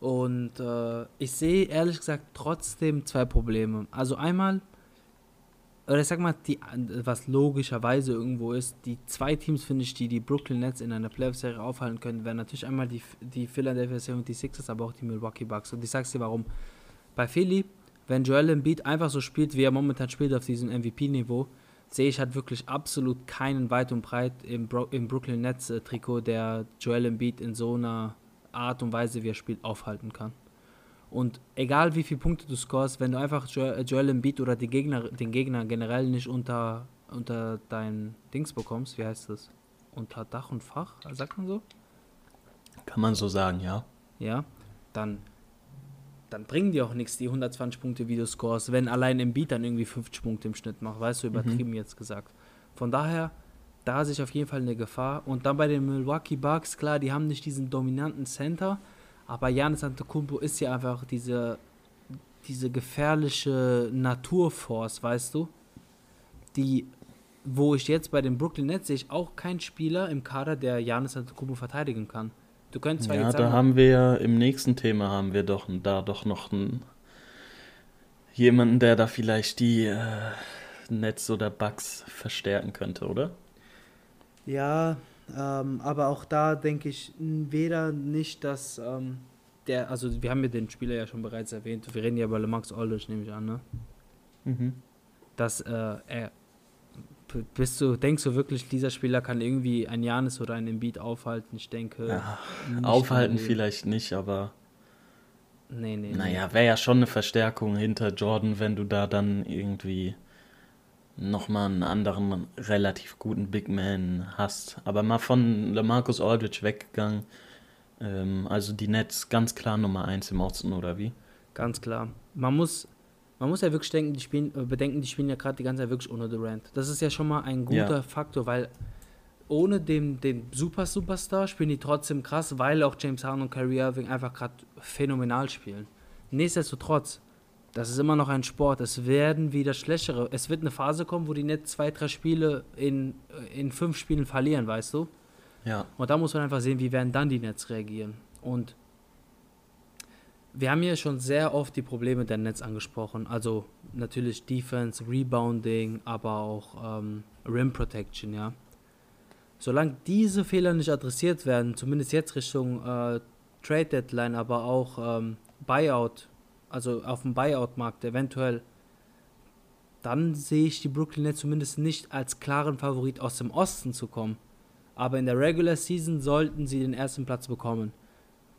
Und äh, ich sehe ehrlich gesagt trotzdem zwei Probleme. Also einmal, oder ich sag mal, die, was logischerweise irgendwo ist, die zwei Teams, finde ich, die die Brooklyn Nets in einer Playoff-Serie aufhalten können, wären natürlich einmal die, die Philadelphia 76ers, aber auch die Milwaukee Bucks. Und ich sag's dir warum. Bei Philly, wenn Joel Embiid einfach so spielt, wie er momentan spielt auf diesem MVP-Niveau, sehe ich halt wirklich absolut keinen weit und breit im, Bro im Brooklyn Nets-Trikot, der Joel Embiid in so einer Art und Weise, wie er spielt, aufhalten kann. Und egal wie viele Punkte du scorest, wenn du einfach Jo- Joel Embiid oder die Gegner, den Gegner generell nicht unter, unter dein Dings bekommst, wie heißt das? Unter Dach und Fach, sagt man so?
Kann man so sagen, ja.
ja, dann, dann bringen die auch nichts, die 120 Punkte, wie du scorest, wenn allein im Beat dann irgendwie 50 Punkte im Schnitt macht, weißt du, übertrieben jetzt gesagt. Von daher, da sehe ich auf jeden Fall eine Gefahr. Und dann bei den Milwaukee Bucks, klar, die haben nicht diesen dominanten Center, aber Giannis Antetokounmpo ist ja einfach diese, diese gefährliche Naturforce, weißt du, die wo ich jetzt bei den Brooklyn Nets sehe ich auch keinen Spieler im Kader, der Giannis Antetokounmpo verteidigen kann. Du könntest zwar
Ja,
jetzt
da
sagen,
haben wir ja im nächsten Thema haben wir doch da doch noch einen, jemanden, der da vielleicht die äh, Nets oder Bugs verstärken könnte, oder?
Ja, ähm, aber auch da denke ich weder nicht, dass ähm, der, also wir haben ja den Spieler ja schon bereits erwähnt, wir reden ja über Max Aldridge, nehme ich an, ne?
Mhm.
Dass äh, er, bist du, denkst du wirklich, dieser Spieler kann irgendwie ein Janis oder ein Embiid aufhalten? Ich denke,
Ja, aufhalten
unbedingt.
vielleicht nicht, aber
nee, nee.
naja, wäre ja schon eine Verstärkung hinter Jordan, wenn du da dann irgendwie nochmal einen anderen relativ guten Big Man hast. Aber mal von LaMarcus Aldridge weggegangen. Ähm, also die Nets ganz klar Nummer 1 im Osten, oder wie?
Ganz klar. Man muss, man muss ja wirklich denken, die spielen, äh, bedenken, die spielen ja gerade die ganze Zeit wirklich ohne Durant. Das ist ja schon mal ein guter
Ja.
Faktor, weil ohne den, den Super Superstar spielen die trotzdem krass, weil auch James Harden und Kyrie Irving einfach gerade phänomenal spielen. Nichtsdestotrotz, das ist immer noch ein Sport. Es werden wieder schlechtere. Es wird eine Phase kommen, wo die Nets zwei, drei Spiele in, in fünf Spielen verlieren, weißt du?
Ja.
Und da muss man einfach sehen, wie werden dann die Nets reagieren. Und wir haben hier schon sehr oft die Probleme der Nets angesprochen. Also natürlich Defense, Rebounding, aber auch ähm, Rim Protection, ja. Solange diese Fehler nicht adressiert werden, zumindest jetzt Richtung äh, Trade Deadline, aber auch ähm, Buyout, also auf dem Buyout-Markt eventuell, dann sehe ich die Brooklyn Nets zumindest nicht als klaren Favorit aus dem Osten zu kommen. Aber in der Regular Season sollten sie den ersten Platz bekommen.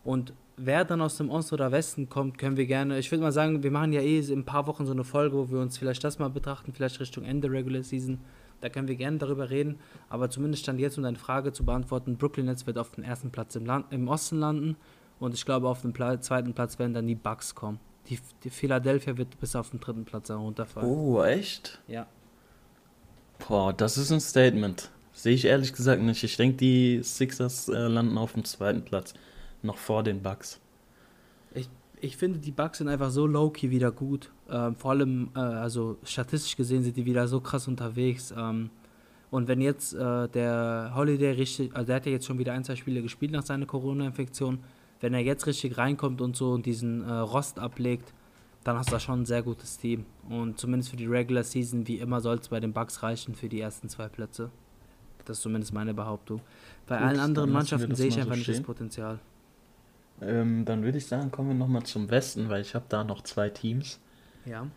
Und wer dann aus dem Osten oder Westen kommt, können wir gerne. Ich würde mal sagen, wir machen ja eh in ein paar Wochen so eine Folge, wo wir uns vielleicht das mal betrachten, vielleicht Richtung Ende Regular Season. Da können wir gerne darüber reden. Aber zumindest stand jetzt, um deine Frage zu beantworten: Brooklyn Nets wird auf den ersten Platz im, Land, im Osten landen. Und ich glaube, auf den Pla zweiten Platz werden dann die Bucks kommen. Die, die Philadelphia wird bis auf den dritten Platz herunterfallen.
Oh, echt?
Ja.
Boah, das ist ein Statement. Sehe ich ehrlich gesagt nicht. Ich denke, die Sixers äh, landen auf dem zweiten Platz. Noch vor den Bucks.
Ich, ich finde, die Bucks sind einfach so low-key wieder gut. Ähm, vor allem, äh, also statistisch gesehen sind die wieder so krass unterwegs. Ähm, und wenn jetzt äh, der Holiday richtig, also der hat ja jetzt schon wieder ein, zwei Spiele gespielt nach seiner Corona-Infektion, wenn er jetzt richtig reinkommt und so und diesen äh, Rost ablegt, dann hast du da schon ein sehr gutes Team. Und zumindest für die Regular Season, wie immer, soll es bei den Bucks reichen für die ersten zwei Plätze. Das ist zumindest meine Behauptung. Bei
Gut,
allen anderen Mannschaften sehe ich
mal so
einfach nicht das. Potenzial.
Ähm, dann würde ich sagen, kommen wir nochmal zum Westen, weil ich habe da noch zwei Teams.
Ja.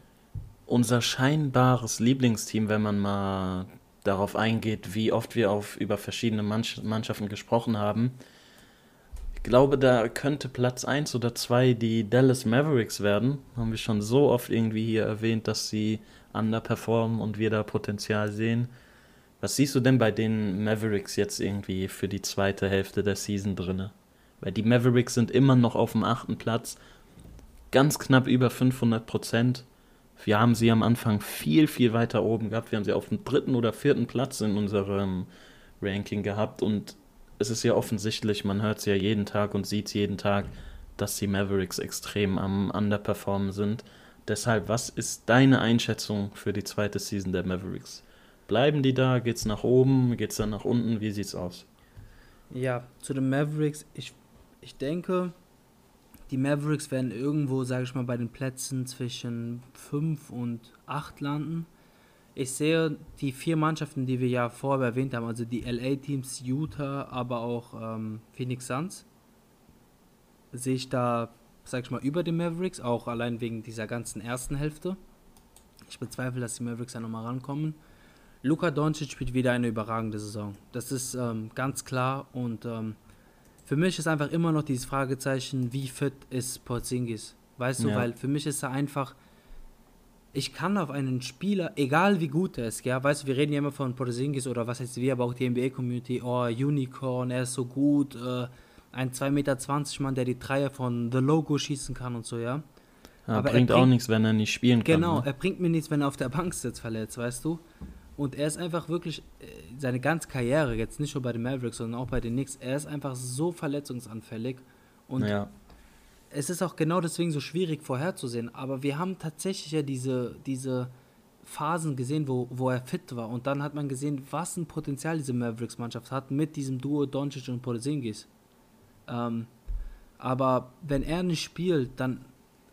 Unser scheinbares Lieblingsteam, wenn man mal darauf eingeht, wie oft wir auf über verschiedene Mannschaft, Mannschaften gesprochen haben. Glaube, da könnte Platz 1 oder 2 die Dallas Mavericks werden. Haben wir schon so oft irgendwie hier erwähnt, dass sie underperformen und wir da Potenzial sehen. Was siehst du denn bei den Mavericks jetzt irgendwie für die zweite Hälfte der Season drinne? Weil die Mavericks sind immer noch auf dem achten Platz, ganz knapp über 500 Prozent. Wir haben sie am Anfang viel, viel weiter oben gehabt. Wir haben sie auf dem dritten oder vierten Platz in unserem Ranking gehabt. Und es ist ja offensichtlich, man hört es ja jeden Tag und sieht es jeden Tag, dass die Mavericks extrem am Underperformen sind. Deshalb, was ist deine Einschätzung für die zweite Season der Mavericks? Bleiben die da? Geht's nach oben? Geht's dann nach unten? Wie sieht's aus?
Ja, zu den Mavericks. Ich, ich denke, die Mavericks werden irgendwo, sage ich mal, bei den Plätzen zwischen 5 und 8 landen. Ich sehe die vier Mannschaften, die wir ja vorher erwähnt haben, also die LA-Teams, Utah, aber auch ähm, Phoenix Suns, sehe ich da, sage ich mal, über den Mavericks, auch allein wegen dieser ganzen ersten Hälfte. Ich bezweifle, dass die Mavericks da nochmal rankommen. Luka Doncic spielt wieder eine überragende Saison. Das ist ähm, ganz klar und ähm, für mich ist einfach immer noch dieses Fragezeichen, wie fit ist Porzingis? Weißt du,
Ja.
weil für mich ist er einfach, ich kann auf einen Spieler, egal wie gut er ist, ja, weißt du, wir reden ja immer von Porzingis oder was heißt wir, aber auch die NBA-Community, oh, Unicorn, er ist so gut, äh, ein 2,20 Meter Mann, der die Dreier von The Logo schießen kann und so, ja.
Ja,
Aber er
bringt auch
bringt-
nichts, wenn er nicht spielen kann.
Genau,
ne?
er bringt mir nichts, wenn er auf der Bank sitzt, verletzt, weißt du? Und er ist einfach wirklich, äh, seine ganze Karriere, jetzt nicht nur bei den Mavericks, sondern auch bei den Knicks, er ist einfach so verletzungsanfällig. Und
ja.
Es ist auch genau deswegen so schwierig vorherzusehen. Aber wir haben tatsächlich ja diese, diese Phasen gesehen, wo, wo er fit war. Und dann hat man gesehen, was ein Potenzial diese Mavericks-Mannschaft hat mit diesem Duo Doncic und Porzingis. Ähm, aber wenn er nicht spielt, dann,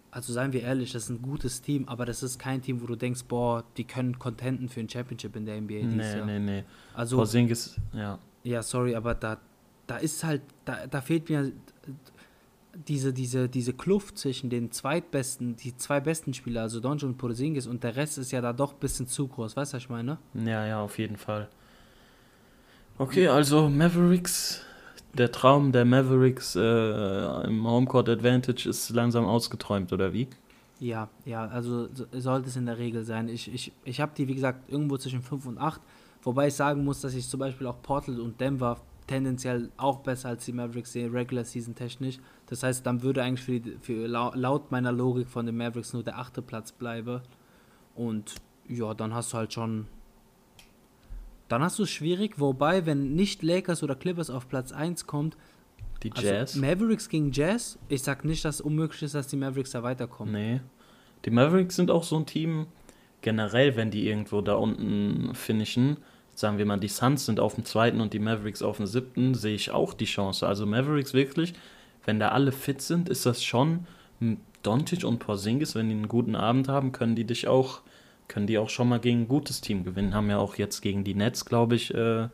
also seien wir ehrlich, das ist ein gutes Team, aber das ist kein Team, wo du denkst, boah, die können contenten für ein Championship in der NBA dieses
Nee,
Jahr.
nee, nee.
Also,
Porzingis, ja.
ja, sorry, aber da, da ist halt, da, da fehlt mir diese, diese, diese Kluft zwischen den zweitbesten, die zwei besten Spieler, also Donjo und Porzingis und der Rest ist ja da doch ein bisschen zu groß, weißt du, was ich meine?
Ja, ja, auf jeden Fall. Okay, also Mavericks, der Traum der Mavericks äh, im Homecourt Advantage ist langsam ausgeträumt, oder wie?
Ja, ja, also so, sollte es in der Regel sein. Ich, ich, ich habe die, wie gesagt, irgendwo zwischen 5 und 8, wobei ich sagen muss, dass ich zum Beispiel auch Portland und Denver tendenziell auch besser als die Mavericks sehe, Regular Season technisch. Das heißt, dann würde eigentlich für, die, für lau- laut meiner Logik von den Mavericks nur der achte Platz bleiben. Und ja, dann hast du halt schon. Dann hast du es schwierig, wobei, wenn nicht Lakers oder Clippers auf Platz 1 kommt,
Die
also
Jazz?
Mavericks gegen Jazz, ich sag nicht, dass es unmöglich ist, dass die Mavericks da weiterkommen.
nee. Die Mavericks sind auch so ein Team, generell, wenn die irgendwo da unten finishen, sagen wir mal, die Suns sind auf dem zweiten und die Mavericks auf dem siebten, sehe ich auch die Chance. Also Mavericks wirklich, wenn da alle fit sind, ist das schon m, Doncic und Porzingis, wenn die einen guten Abend haben, können die dich auch, können die auch schon mal gegen ein gutes Team gewinnen. Haben ja auch jetzt gegen die Nets, glaube ich, äh,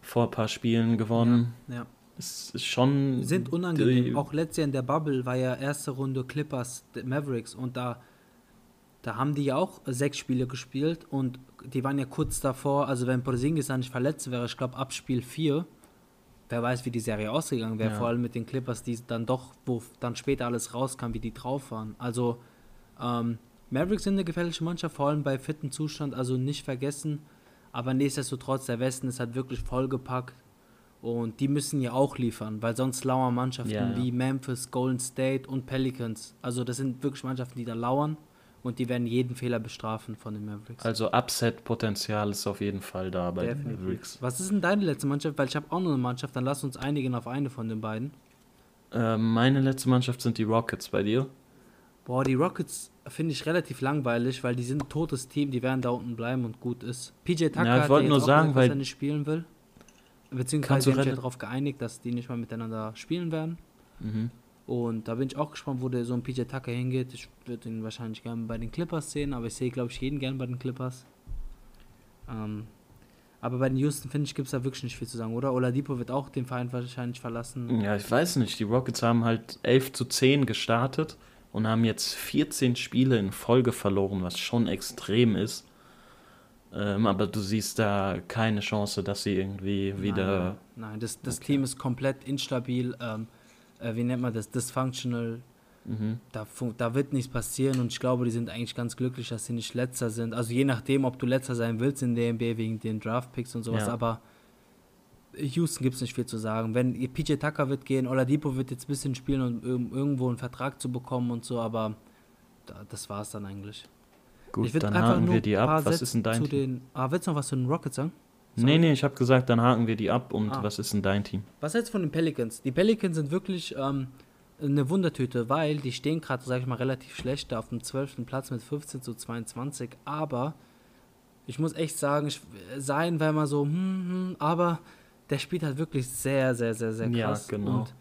vor ein paar Spielen gewonnen.
Ja.
Es ist schon.
Sind unangenehm. Auch letztes Jahr in der Bubble war ja erste Runde Clippers Mavericks und da, da haben die ja auch sechs Spiele gespielt und die waren ja kurz davor, also wenn Porzingis da nicht verletzt wäre, ich glaube ab Spiel 4, wer weiß, wie die Serie ausgegangen wäre,
Ja.
vor allem mit den Clippers, die dann doch, wo dann später alles rauskam, wie die drauf waren. Also ähm, Mavericks sind eine gefährliche Mannschaft, vor allem bei fitten Zustand, also nicht vergessen, aber nichtsdestotrotz, der Westen ist halt wirklich vollgepackt und die müssen ja auch liefern, weil sonst lauern Mannschaften
Ja, ja.
wie Memphis, Golden State und Pelicans. Also das sind wirklich Mannschaften, die da lauern. Und die werden jeden Fehler bestrafen von den Mavericks.
Also Upset-Potenzial ist auf jeden Fall da bei den
Definitiv.
Mavericks.
Was ist denn deine letzte Mannschaft? Weil ich habe auch noch eine Mannschaft, dann lass uns einigen auf eine von den beiden.
Äh, meine letzte Mannschaft sind die Rockets bei dir.
Boah, die Rockets finde ich relativ langweilig, weil die sind ein totes Team, die werden da unten bleiben und gut ist. PJ Tucker
Ja, ich
hat
wollte nur sagen,
gesagt, dass
weil-
er nicht spielen will. Beziehungsweise haben sich ja darauf geeinigt, dass die nicht mal miteinander spielen werden.
Mhm.
Und da bin ich auch gespannt, wo der so ein PJ Tucker hingeht. Ich würde ihn wahrscheinlich gerne bei den Clippers sehen, aber ich sehe, glaube ich, jeden gerne bei den Clippers. Ähm, aber bei den Houston, finde ich, gibt es da wirklich nicht viel zu sagen, oder? Oladipo wird auch den Verein wahrscheinlich verlassen.
Ja, ich weiß nicht. Die Rockets haben halt 11 zu 10 gestartet und haben jetzt 14 Spiele in Folge verloren, was schon extrem ist. Ähm, aber du siehst da keine Chance, dass sie irgendwie wieder.
Nein, nein das, das
Okay.
Team ist komplett instabil. Ähm, äh, wie nennt man das? Dysfunctional.
Mhm.
Da, da wird nichts passieren und ich glaube, die sind eigentlich ganz glücklich, dass sie nicht letzter sind. Also je nachdem, ob du letzter sein willst in der NBA wegen den Draftpicks und sowas,
Ja.
aber Houston gibt es nicht viel zu sagen. Wenn PJ Tucker wird gehen, Oladipo wird jetzt ein bisschen spielen, um irg- irgendwo einen Vertrag zu bekommen und so, aber da, das war es dann eigentlich.
Gut,
würd
dann haken wir die ab. Was ist denn dein
zu den. Ah, willst du noch was zu den Rockets sagen?
Nee, nee, ich habe gesagt, dann haken wir die ab und
Ah.
was ist denn dein Team?
Was hältst du von den Pelicans? Die Pelicans sind wirklich ähm, eine Wundertüte, weil die stehen gerade, sag ich mal, relativ schlecht da auf dem 12. Platz mit 15 zu 22. Aber ich muss echt sagen, ich, sein war immer so, hm, hm, aber der spielt halt wirklich sehr, sehr, sehr, sehr
Ja,
krass.
genau.
Und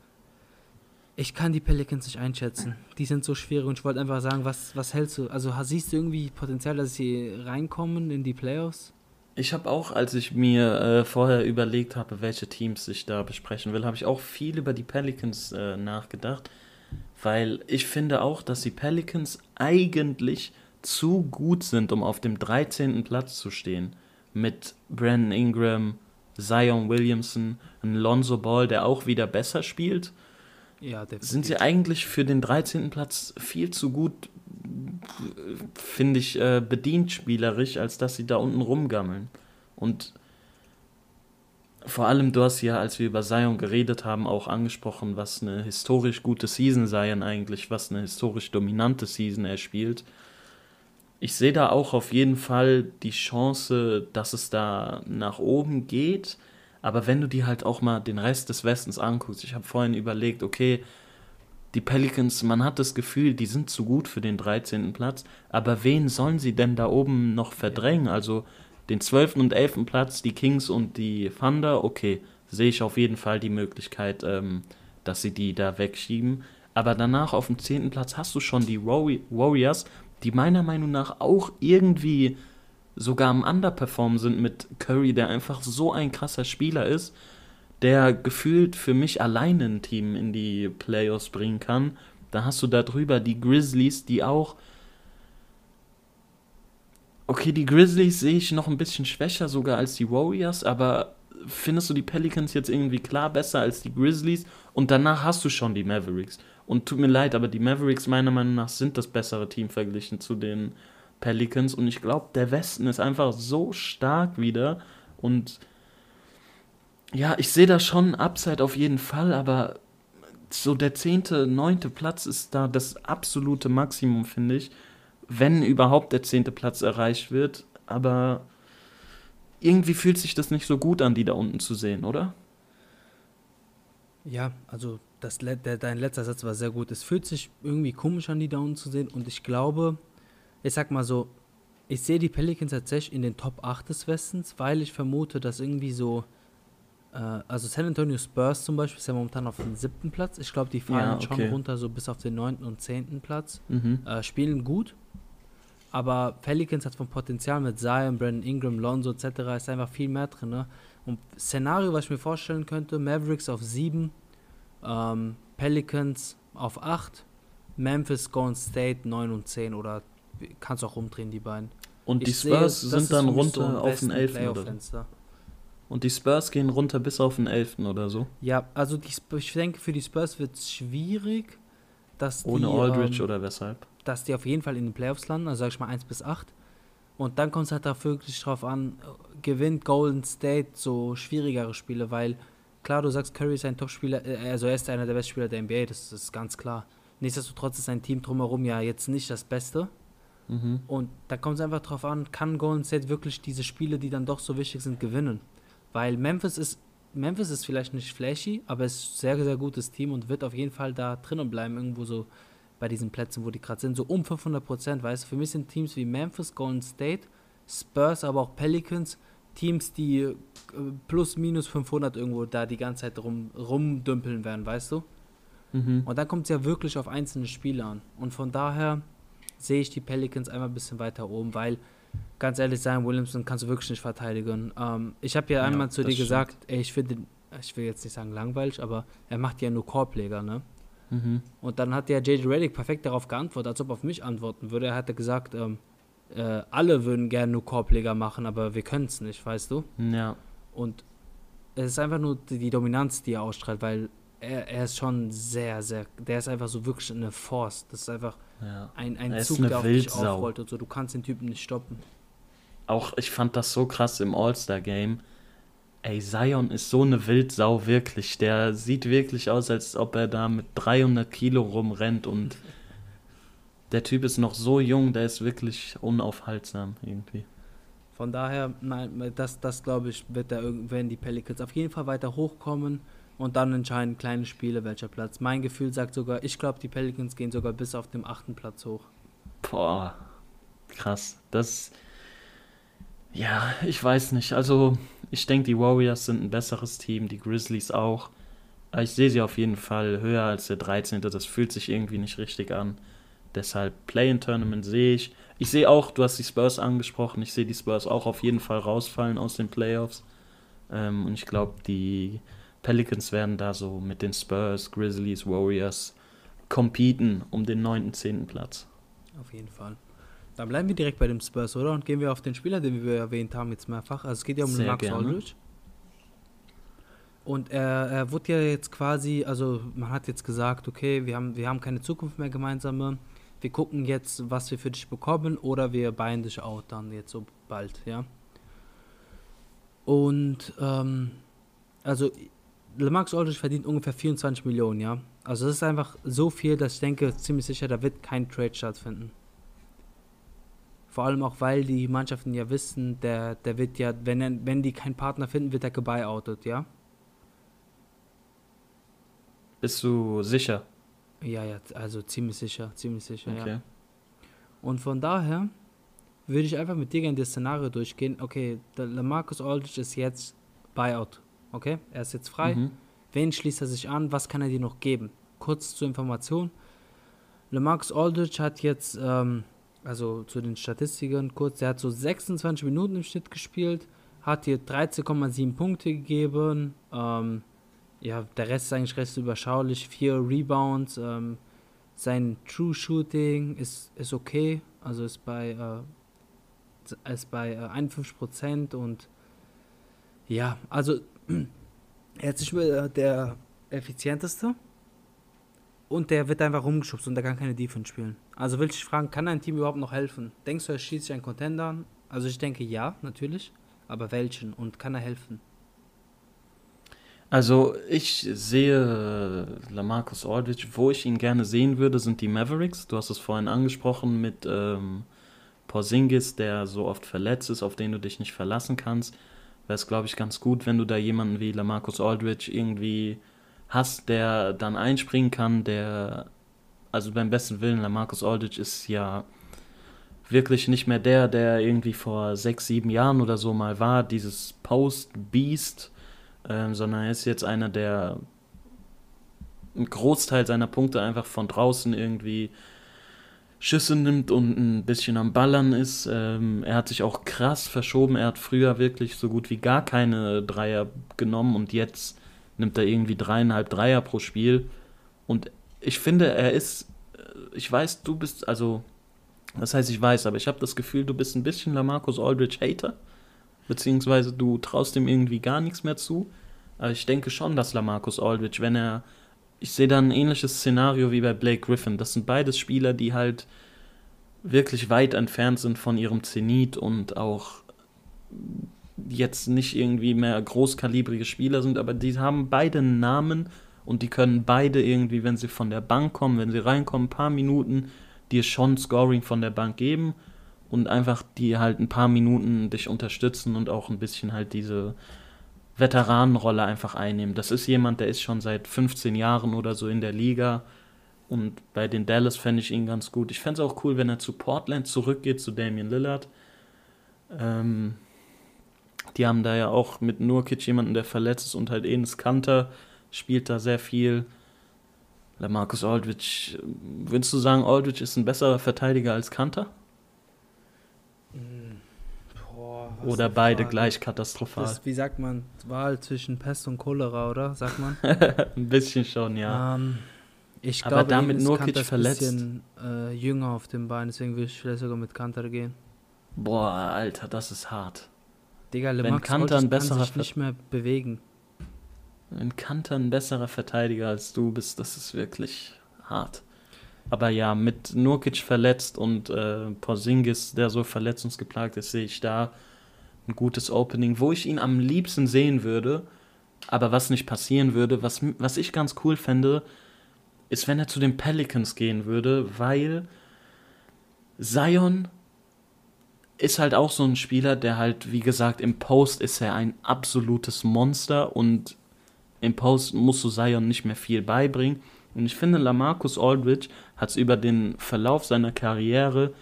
ich kann die Pelicans nicht einschätzen. Die sind so schwierig und ich wollte einfach sagen, was, was hältst du? Also siehst du irgendwie Potenzial, dass sie reinkommen in die Playoffs?
Ich habe auch, als ich mir äh, vorher überlegt habe, welche Teams ich da besprechen will, habe ich auch viel über die Pelicans äh, nachgedacht, weil ich finde auch, dass die Pelicans eigentlich zu gut sind, um auf dem 13. Platz zu stehen. Mit Brandon Ingram, Zion Williamson, Lonzo Ball, der auch wieder besser spielt.
Ja.
Sind sie eigentlich für den 13. Platz viel zu gut, finde ich, äh, bedient spielerisch, als dass sie da unten rumgammeln. Und vor allem, du hast ja, als wir über Zion geredet haben, auch angesprochen, was eine historisch gute Season Zion eigentlich, was eine historisch dominante Season er spielt. Ich sehe da auch auf jeden Fall die Chance, dass es da nach oben geht. Aber wenn du dir halt auch mal den Rest des Westens anguckst, ich habe vorhin überlegt, okay, die Pelicans, man hat das Gefühl, die sind zu gut für den 13. Platz, aber wen sollen sie denn da oben noch verdrängen? Also den 12. und 11. Platz, die Kings und die Thunder, okay, sehe ich auf jeden Fall die Möglichkeit, ähm, dass sie die da wegschieben. Aber danach auf dem 10. Platz hast du schon die Warri- Warriors, die meiner Meinung nach auch irgendwie sogar am Underperformen sind mit Curry, der einfach so ein krasser Spieler ist, der gefühlt für mich alleine ein Team in die Playoffs bringen kann. Da hast du da drüber die Grizzlies, die auch. Okay, die Grizzlies sehe ich noch ein bisschen schwächer sogar als die Warriors, aber findest du die Pelicans jetzt irgendwie klar besser als die Grizzlies? Und danach hast du schon die Mavericks. Und tut mir leid, aber die Mavericks meiner Meinung nach sind das bessere Team verglichen zu den Pelicans. Und ich glaube, der Westen ist einfach so stark wieder. Und ja, ich sehe da schon Upside auf jeden Fall, aber so der zehnte, neunte Platz ist da das absolute Maximum, finde ich. Wenn überhaupt der zehnte Platz erreicht wird. Aber irgendwie fühlt sich das nicht so gut an, die da unten zu sehen, oder?
Ja, also das, der, dein letzter Satz war sehr gut. Es fühlt sich irgendwie komisch an, die da unten zu sehen. Und ich glaube, ich sag mal so, ich sehe die Pelicans tatsächlich in den Top 8 des Westens, weil ich vermute, dass irgendwie so, also San Antonio Spurs zum Beispiel ist ja momentan auf dem siebten Platz. Ich glaube, die fallen
Ja,
schon
okay.
runter so bis auf den neunten und zehnten Platz.
Mhm.
Äh, spielen gut, aber Pelicans hat vom Potenzial mit Zion, Brandon Ingram, Lonzo etc. ist einfach viel mehr drin. Ne? Und Szenario, was ich mir vorstellen könnte, Mavericks auf 7, ähm, Pelicans auf 8, Memphis, Golden State 9 und 10 oder kannst auch rumdrehen, die beiden.
Und die
Ich sehe,
Spurs
das
sind dann
so
runter
ein
auf den
Westen
11. oder so.
Playoff-Fenster.
Und die Spurs gehen runter bis auf den 11. oder so.
Ja, also die, ich denke, für die Spurs wird es schwierig, dass
Ohne
die,
Aldridge
ähm,
oder weshalb?
dass die auf jeden Fall in den Playoffs landen, also sag ich mal 1 bis 8. Und dann kommt es halt da wirklich drauf an, gewinnt Golden State so schwierigere Spiele, weil klar, du sagst, Curry ist ein Top-Spieler, äh, also er ist einer der besten Spieler der NBA, das ist ganz klar. Nichtsdestotrotz ist sein Team drumherum ja jetzt nicht das Beste.
Mhm.
Und da kommt es einfach drauf an, kann Golden State wirklich diese Spiele, die dann doch so wichtig sind, gewinnen? Weil Memphis ist, Memphis ist vielleicht nicht flashy, aber es ist ein sehr, sehr gutes Team und wird auf jeden Fall da drinnen bleiben, irgendwo so bei diesen Plätzen, wo die gerade sind, so um 500 Prozent, weißt du? Für mich sind Teams wie Memphis, Golden State, Spurs, aber auch Pelicans, Teams, die äh, plus minus 500 irgendwo da die ganze Zeit rum, rumdümpeln werden, weißt du?
Mhm.
Und dann kommt es ja wirklich auf einzelne Spiele an. Und von daher sehe ich die Pelicans einmal ein bisschen weiter oben, weil, ganz ehrlich sagen, Williamson kannst du wirklich nicht verteidigen. Ähm, ich habe ja
Ja,
einmal zu
das
dir gesagt, ey, ich finde, ich will jetzt nicht sagen langweilig, aber er macht ja nur Korbleger, ne?
Mhm.
Und dann hat der JJ Reddick perfekt darauf geantwortet, als ob er auf mich antworten würde. Er hatte gesagt, ähm, äh, alle würden gerne nur Korbleger machen, aber wir können es nicht, weißt du?
Ja.
Und es ist einfach nur die, die Dominanz, die er ausstrahlt, weil er, er ist schon sehr, sehr, der ist einfach so wirklich eine Force. Das ist einfach
ja.
ein, ein
ist
Zug,
eine
der auf dich aufrollt und so. Du kannst den Typen nicht stoppen.
Auch ich fand das so krass im All-Star-Game. Ey, Zion ist so eine Wildsau, wirklich. Der sieht wirklich aus, als ob er da mit 300 Kilo rumrennt und [LAUGHS] der Typ ist noch so jung, der ist wirklich unaufhaltsam irgendwie.
Von daher, nein, das, das glaube ich, wird da irgend- werden die Pelicans auf jeden Fall weiter hochkommen und dann entscheiden kleine Spiele, welcher Platz. Mein Gefühl sagt sogar, ich glaube, die Pelicans gehen sogar bis auf den achten Platz hoch.
Boah, krass. Das. Ja, ich weiß nicht. Also, ich denke, die Warriors sind ein besseres Team, die Grizzlies auch. Ich sehe sie auf jeden Fall höher als der 13. Das fühlt sich irgendwie nicht richtig an. Deshalb Play-in-Tournament sehe ich. Ich sehe auch, du hast die Spurs angesprochen, ich sehe die Spurs auch auf jeden Fall rausfallen aus den Playoffs. Ähm, und ich glaube, die Pelicans werden da so mit den Spurs, Grizzlies, Warriors competen um den 9., 10. Platz.
Auf jeden Fall. Dann bleiben wir direkt bei dem Spurs, oder? Und gehen wir auf den Spieler, den wir erwähnt haben, jetzt mehrfach. Also es geht ja um
Sehr
Max. Aldridge. Und er, er wurde ja jetzt quasi, also man hat jetzt gesagt, okay, wir haben, wir haben keine Zukunft mehr gemeinsame. Wir gucken jetzt, was wir für dich bekommen, oder wir beiden dich out dann jetzt so bald, ja. Und ähm, also Lamax Aldridge verdient ungefähr 24 Millionen, ja. Also das ist einfach so viel, dass ich denke, ziemlich sicher, da wird kein Trade stattfinden. Vor allem auch, weil die Mannschaften ja wissen, der, der wird ja, wenn, er, wenn die keinen Partner finden, wird er gebuyoutet, ja?
Bist du sicher?
Ja, ja, also ziemlich sicher, ziemlich sicher, ja.
Okay.
Und von daher würde ich einfach mit dir gerne das Szenario durchgehen. Okay, der Lamarcus Aldridge ist jetzt Buyout, okay? Er ist jetzt frei.
Mhm.
Wen schließt er sich an? Was kann er dir noch geben? Kurz zur Information. Lamarcus Aldridge hat jetzt, ähm, also zu den Statistiken kurz, der hat so 26 Minuten im Schnitt gespielt, hat hier 13,7 Punkte gegeben. Ähm, ja, der Rest ist eigentlich recht überschaulich. Vier Rebounds. Ähm, sein True Shooting ist, ist okay. Also ist bei, äh, ist bei äh, 51% und ja, also er ist nicht mehr der effizienteste und der wird einfach rumgeschubst und der kann keine Defense spielen. Also will ich fragen, kann ein Team überhaupt noch helfen? Denkst du, er schießt sich einen Contender an? Also ich denke ja, natürlich. Aber welchen? Und kann er helfen?
Also ich sehe äh, Lamarcus Aldridge, wo ich ihn gerne sehen würde, sind die Mavericks. Du hast es vorhin angesprochen mit ähm, Porzingis, der so oft verletzt ist, auf den du dich nicht verlassen kannst. Wäre es, glaube ich, ganz gut, wenn du da jemanden wie Lamarcus Aldridge irgendwie hast, der dann einspringen kann, der, also beim besten Willen, Lamarcus Aldridge ist ja wirklich nicht mehr der, der irgendwie vor sechs, sieben Jahren oder so mal war, dieses Post-Beast, ähm, sondern er ist jetzt einer, der einen Großteil seiner Punkte einfach von draußen irgendwie Schüsse nimmt und ein bisschen am Ballern ist. Ähm, er hat sich auch krass verschoben. Er hat früher wirklich so gut wie gar keine Dreier genommen und jetzt nimmt er irgendwie dreieinhalb Dreier pro Spiel. Und ich finde, er ist, äh, ich weiß, du bist, also, das heißt, ich weiß, aber ich habe das Gefühl, du bist ein bisschen Lamarcus Aldridge Hater. Beziehungsweise du traust ihm irgendwie gar nichts mehr zu. Aber ich denke schon, dass Lamarcus Aldridge, wenn er ich sehe da ein ähnliches Szenario wie bei Blake Griffin. Das sind beides Spieler, die halt wirklich weit entfernt sind von ihrem Zenit und auch jetzt nicht irgendwie mehr großkalibrige Spieler sind, aber die haben beide einen Namen und die können beide irgendwie, wenn sie von der Bank kommen, wenn sie reinkommen, ein paar Minuten dir schon Scoring von der Bank geben und einfach die halt ein paar Minuten dich unterstützen und auch ein bisschen halt diese Veteranenrolle einfach einnehmen. Das ist jemand, der ist schon seit 15 Jahren oder so in der Liga und bei den Dallas fände ich ihn ganz gut. Ich fände es auch cool, wenn er zu Portland zurückgeht, zu Damian Lillard. Ähm, die haben da ja auch mit Nurkic jemanden, der verletzt ist und halt Enes Kanter spielt da sehr viel. Marcus Aldridge, würdest du sagen, Aldridge ist ein besserer Verteidiger als Kanter?
Was
Oder beide
Frage.
gleich katastrophal?
Das, wie sagt man, Wahl zwischen Pest und Cholera, oder? Sagt man? [LAUGHS]
ein bisschen schon, ja.
Ähm, ich
Aber
glaube,
da mit
Enes
Nurkic
ist ein
verletzt.
bisschen äh, jünger auf dem Bein, deswegen würde ich vielleicht sogar mit Kanter gehen.
Boah, Alter, das ist hart.
Digga,
Wenn
Lemax
Kanter ein besserer
kann sich nicht mehr bewegen.
Wenn Kanter ein besserer Verteidiger als du bist, das ist wirklich hart. Aber ja, mit Nurkic verletzt und äh, Porzingis, der so verletzungsgeplagt ist, sehe ich da ein gutes Opening, wo ich ihn am liebsten sehen würde, aber was nicht passieren würde, was, was ich ganz cool fände, ist, wenn er zu den Pelicans gehen würde, weil Zion ist halt auch so ein Spieler, der halt, wie gesagt, im Post ist er ein absolutes Monster und im Post musst du Zion nicht mehr viel beibringen. Und ich finde, Lamarcus Aldridge hat es über den Verlauf seiner Karriere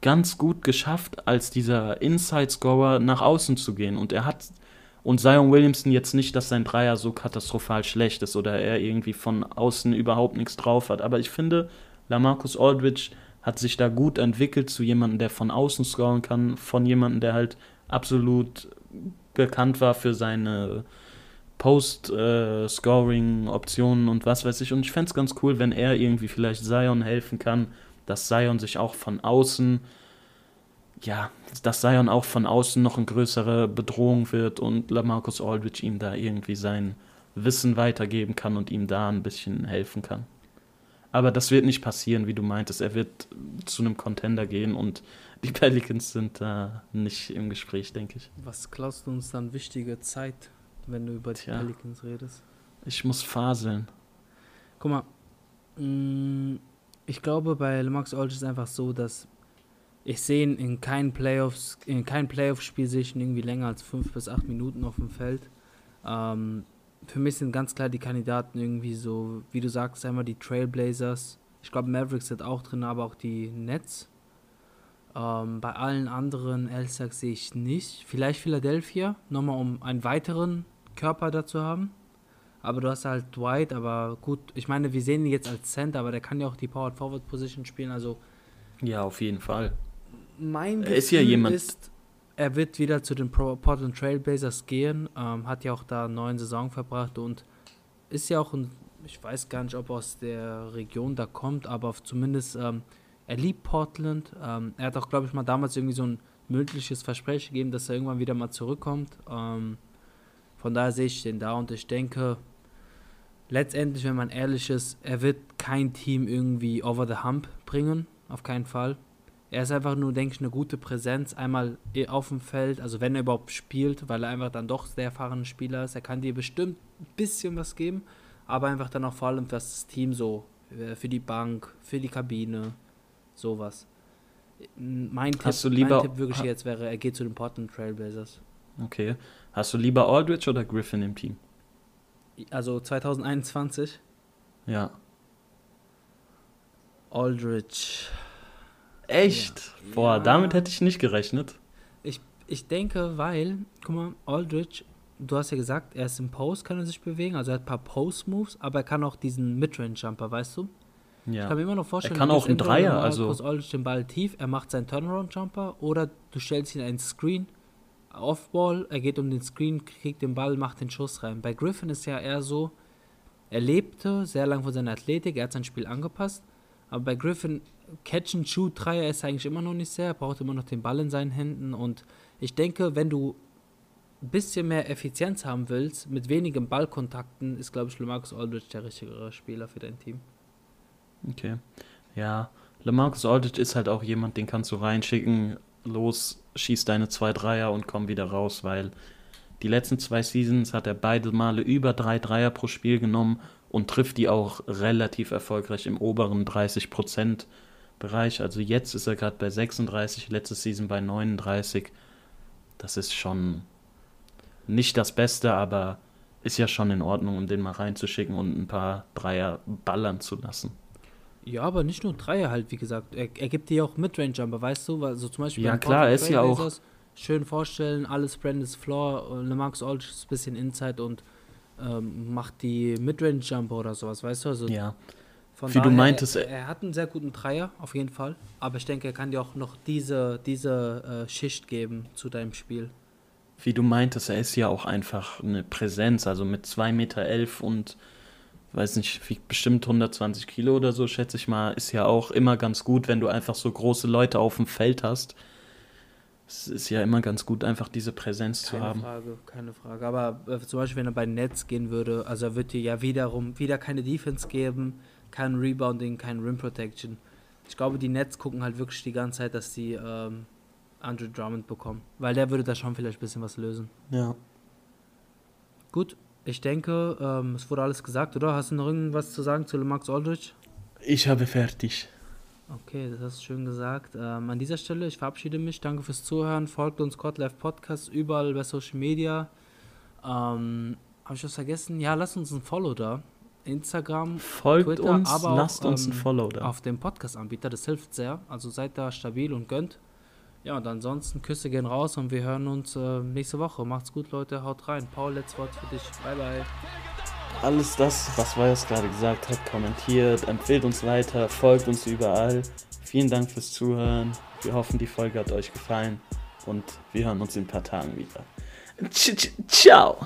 ganz gut geschafft, als dieser Inside-Scorer nach außen zu gehen. Und er hat und Zion Williamson jetzt nicht, dass sein Dreier so katastrophal schlecht ist oder er irgendwie von außen überhaupt nichts drauf hat. Aber ich finde, Lamarcus Aldridge hat sich da gut entwickelt zu jemandem, der von außen scoren kann, von jemandem, der halt absolut bekannt war für seine Post-Scoring-Optionen und was weiß ich. Und ich fände es ganz cool, wenn er irgendwie vielleicht Zion helfen kann, dass Zion sich auch von außen, ja, dass Zion auch von außen noch eine größere Bedrohung wird und Lamarcus Aldridge ihm da irgendwie sein Wissen weitergeben kann und ihm da ein bisschen helfen kann. Aber das wird nicht passieren, wie du meintest. Er wird zu einem Contender gehen und [LAUGHS] die Pelicans sind da nicht im Gespräch, denke ich.
Was klaust du uns dann wichtige Zeit, wenn du über die
Tja.
Pelicans redest?
Ich muss faseln.
Guck mal, mh, ich glaube, bei Lemax Aldridge ist einfach so, dass ich sehe ihn in keinen Playoffs, in keinem Playoff-Spiel sehe ich irgendwie länger als fünf bis acht Minuten auf dem Feld. Ähm, für mich sind ganz klar die Kandidaten irgendwie so, wie du sagst, einmal die Trailblazers. Ich glaube, Mavericks sind auch drin, aber auch die Nets. Ähm, bei allen anderen Elsack sehe ich nicht. Vielleicht Philadelphia, nochmal um einen weiteren Körper dazu haben. Aber du hast halt Dwight, aber gut, ich meine, wir sehen ihn jetzt als Center, aber der kann ja auch die Power Forward Position spielen. Also
Ja, auf jeden Fall.
mein
Er ist ja jemand-
ist, er wird wieder zu den Portland Trailblazers gehen, ähm, hat ja auch da eine neue Saison verbracht und ist ja auch ein, ich weiß gar nicht, ob er aus der Region da kommt, aber zumindest, ähm, er liebt Portland. Ähm, er hat auch, glaube ich, mal damals irgendwie so ein mündliches Versprechen gegeben, dass er irgendwann wieder mal zurückkommt. Ähm, von daher sehe ich den da und ich denke, letztendlich, wenn man ehrlich ist, er wird kein Team irgendwie over the hump bringen, auf keinen Fall. Er ist einfach nur, denke ich, eine gute Präsenz, einmal auf dem Feld, also wenn er überhaupt spielt, weil er einfach dann doch sehr erfahrene Spieler ist. Er kann dir bestimmt ein bisschen was geben, aber einfach dann auch vor allem für das Team so, äh, für die Bank, für die Kabine, sowas. Mein Tipp,
Hast du lieber-
mein Tipp wirklich jetzt wäre, er geht zu den Portland Trailblazers.
Okay. Hast du lieber Aldridge oder Griffin im Team?
Also 2021,
Ja.
Aldridge.
Echt?
Ja.
Boah,
Ja.
damit hätte ich nicht gerechnet.
Ich, ich denke, weil, guck mal, Aldridge, du hast ja gesagt, er ist im Post, kann er sich bewegen, also er hat ein paar Post-Moves, aber er kann auch diesen Midrange-Jumper, weißt du? Ich
Ja.
kann mir immer noch vorstellen,
Er kann auch einen Dreier, also-
Aldridge den Ball tief, er macht seinen Turnaround-Jumper oder du stellst ihn einen Screen, Off-Ball, er geht um den Screen, kriegt den Ball, macht den Schuss rein. Bei Griffin ist ja eher so, er lebte sehr lang von seiner Athletik, er hat sein Spiel angepasst, aber bei Griffin, Catch-and-Shoot-Dreier ist eigentlich immer noch nicht sehr, er braucht immer noch den Ball in seinen Händen und ich denke, wenn du ein bisschen mehr Effizienz haben willst, mit wenigen Ballkontakten, ist, glaube ich, Lamarcus Aldridge der richtigere Spieler für dein Team.
Okay. Ja. Lamarcus Aldridge ist halt auch jemand, den kannst du reinschicken, los, schieß deine zwei Dreier und komm wieder raus, weil die letzten zwei Seasons hat er beide Male über drei Dreier pro Spiel genommen und trifft die auch relativ erfolgreich im oberen 30% Bereich. Also jetzt ist er gerade bei 36, letzte Season bei 39. Das ist schon nicht das Beste, aber ist ja schon in Ordnung, um den mal reinzuschicken und ein paar Dreier ballern zu lassen.
Ja, aber nicht nur Dreier halt, wie gesagt. Er, er gibt dir auch Midrange-Jumper, weißt du? Also zum Beispiel
Ja, klar, ist ja auch-
Schön vorstellen, alles Brandis Floor, und Lamarcus Aldridge ist ein bisschen Inside und ähm, macht die Midrange-Jumper oder sowas, weißt du? Also
Ja,
von
wie du
daher,
meintest,
Er, er hat einen sehr guten Dreier, auf jeden Fall. Aber ich denke, er kann dir auch noch diese, diese äh, Schicht geben zu deinem Spiel.
wie du meintest, er ist ja auch einfach eine Präsenz. Also mit 2,11 Meter elf und weiß nicht, wiegt bestimmt 120 Kilo oder so, schätze ich mal, ist ja auch immer ganz gut, wenn du einfach so große Leute auf dem Feld hast. Es ist ja immer ganz gut, einfach diese Präsenz zu
Keine
haben.
Frage, keine Frage. Aber äh, zum Beispiel, wenn er bei Nets gehen würde, also er wird dir ja wiederum wieder keine Defense geben, kein Rebounding, kein Rim Protection. Ich glaube, die Nets gucken halt wirklich die ganze Zeit, dass sie ähm, Andrew Drummond bekommen. Weil der würde da schon vielleicht ein bisschen was lösen.
Ja.
Gut, ich denke, ähm, es wurde alles gesagt, oder? Hast du noch irgendwas zu sagen zu Max Aldridge?
Ich habe fertig.
Okay, das hast du schön gesagt. Ähm, an dieser Stelle, ich verabschiede mich. Danke fürs Zuhören. Folgt uns Live Podcast überall bei Social Media. Ähm, Habe ich was vergessen? Ja, lasst uns ein Follow da. Instagram,
Folgt
Twitter,
uns,
aber auch,
lasst uns ein
ähm,
Follow da.
auf dem Podcast-Anbieter. Das hilft sehr. Also seid da stabil und gönnt. Ja, und ansonsten Küsse gehen raus und wir hören uns äh, nächste Woche. Macht's gut, Leute. Haut rein. Paul, letztes Wort für dich. Bye, bye.
Alles das, was Weiß gerade gesagt hat, kommentiert, empfehlt uns weiter, folgt uns überall. Vielen Dank fürs Zuhören. Wir hoffen, die Folge hat euch gefallen und wir hören uns in ein paar Tagen wieder. Ciao!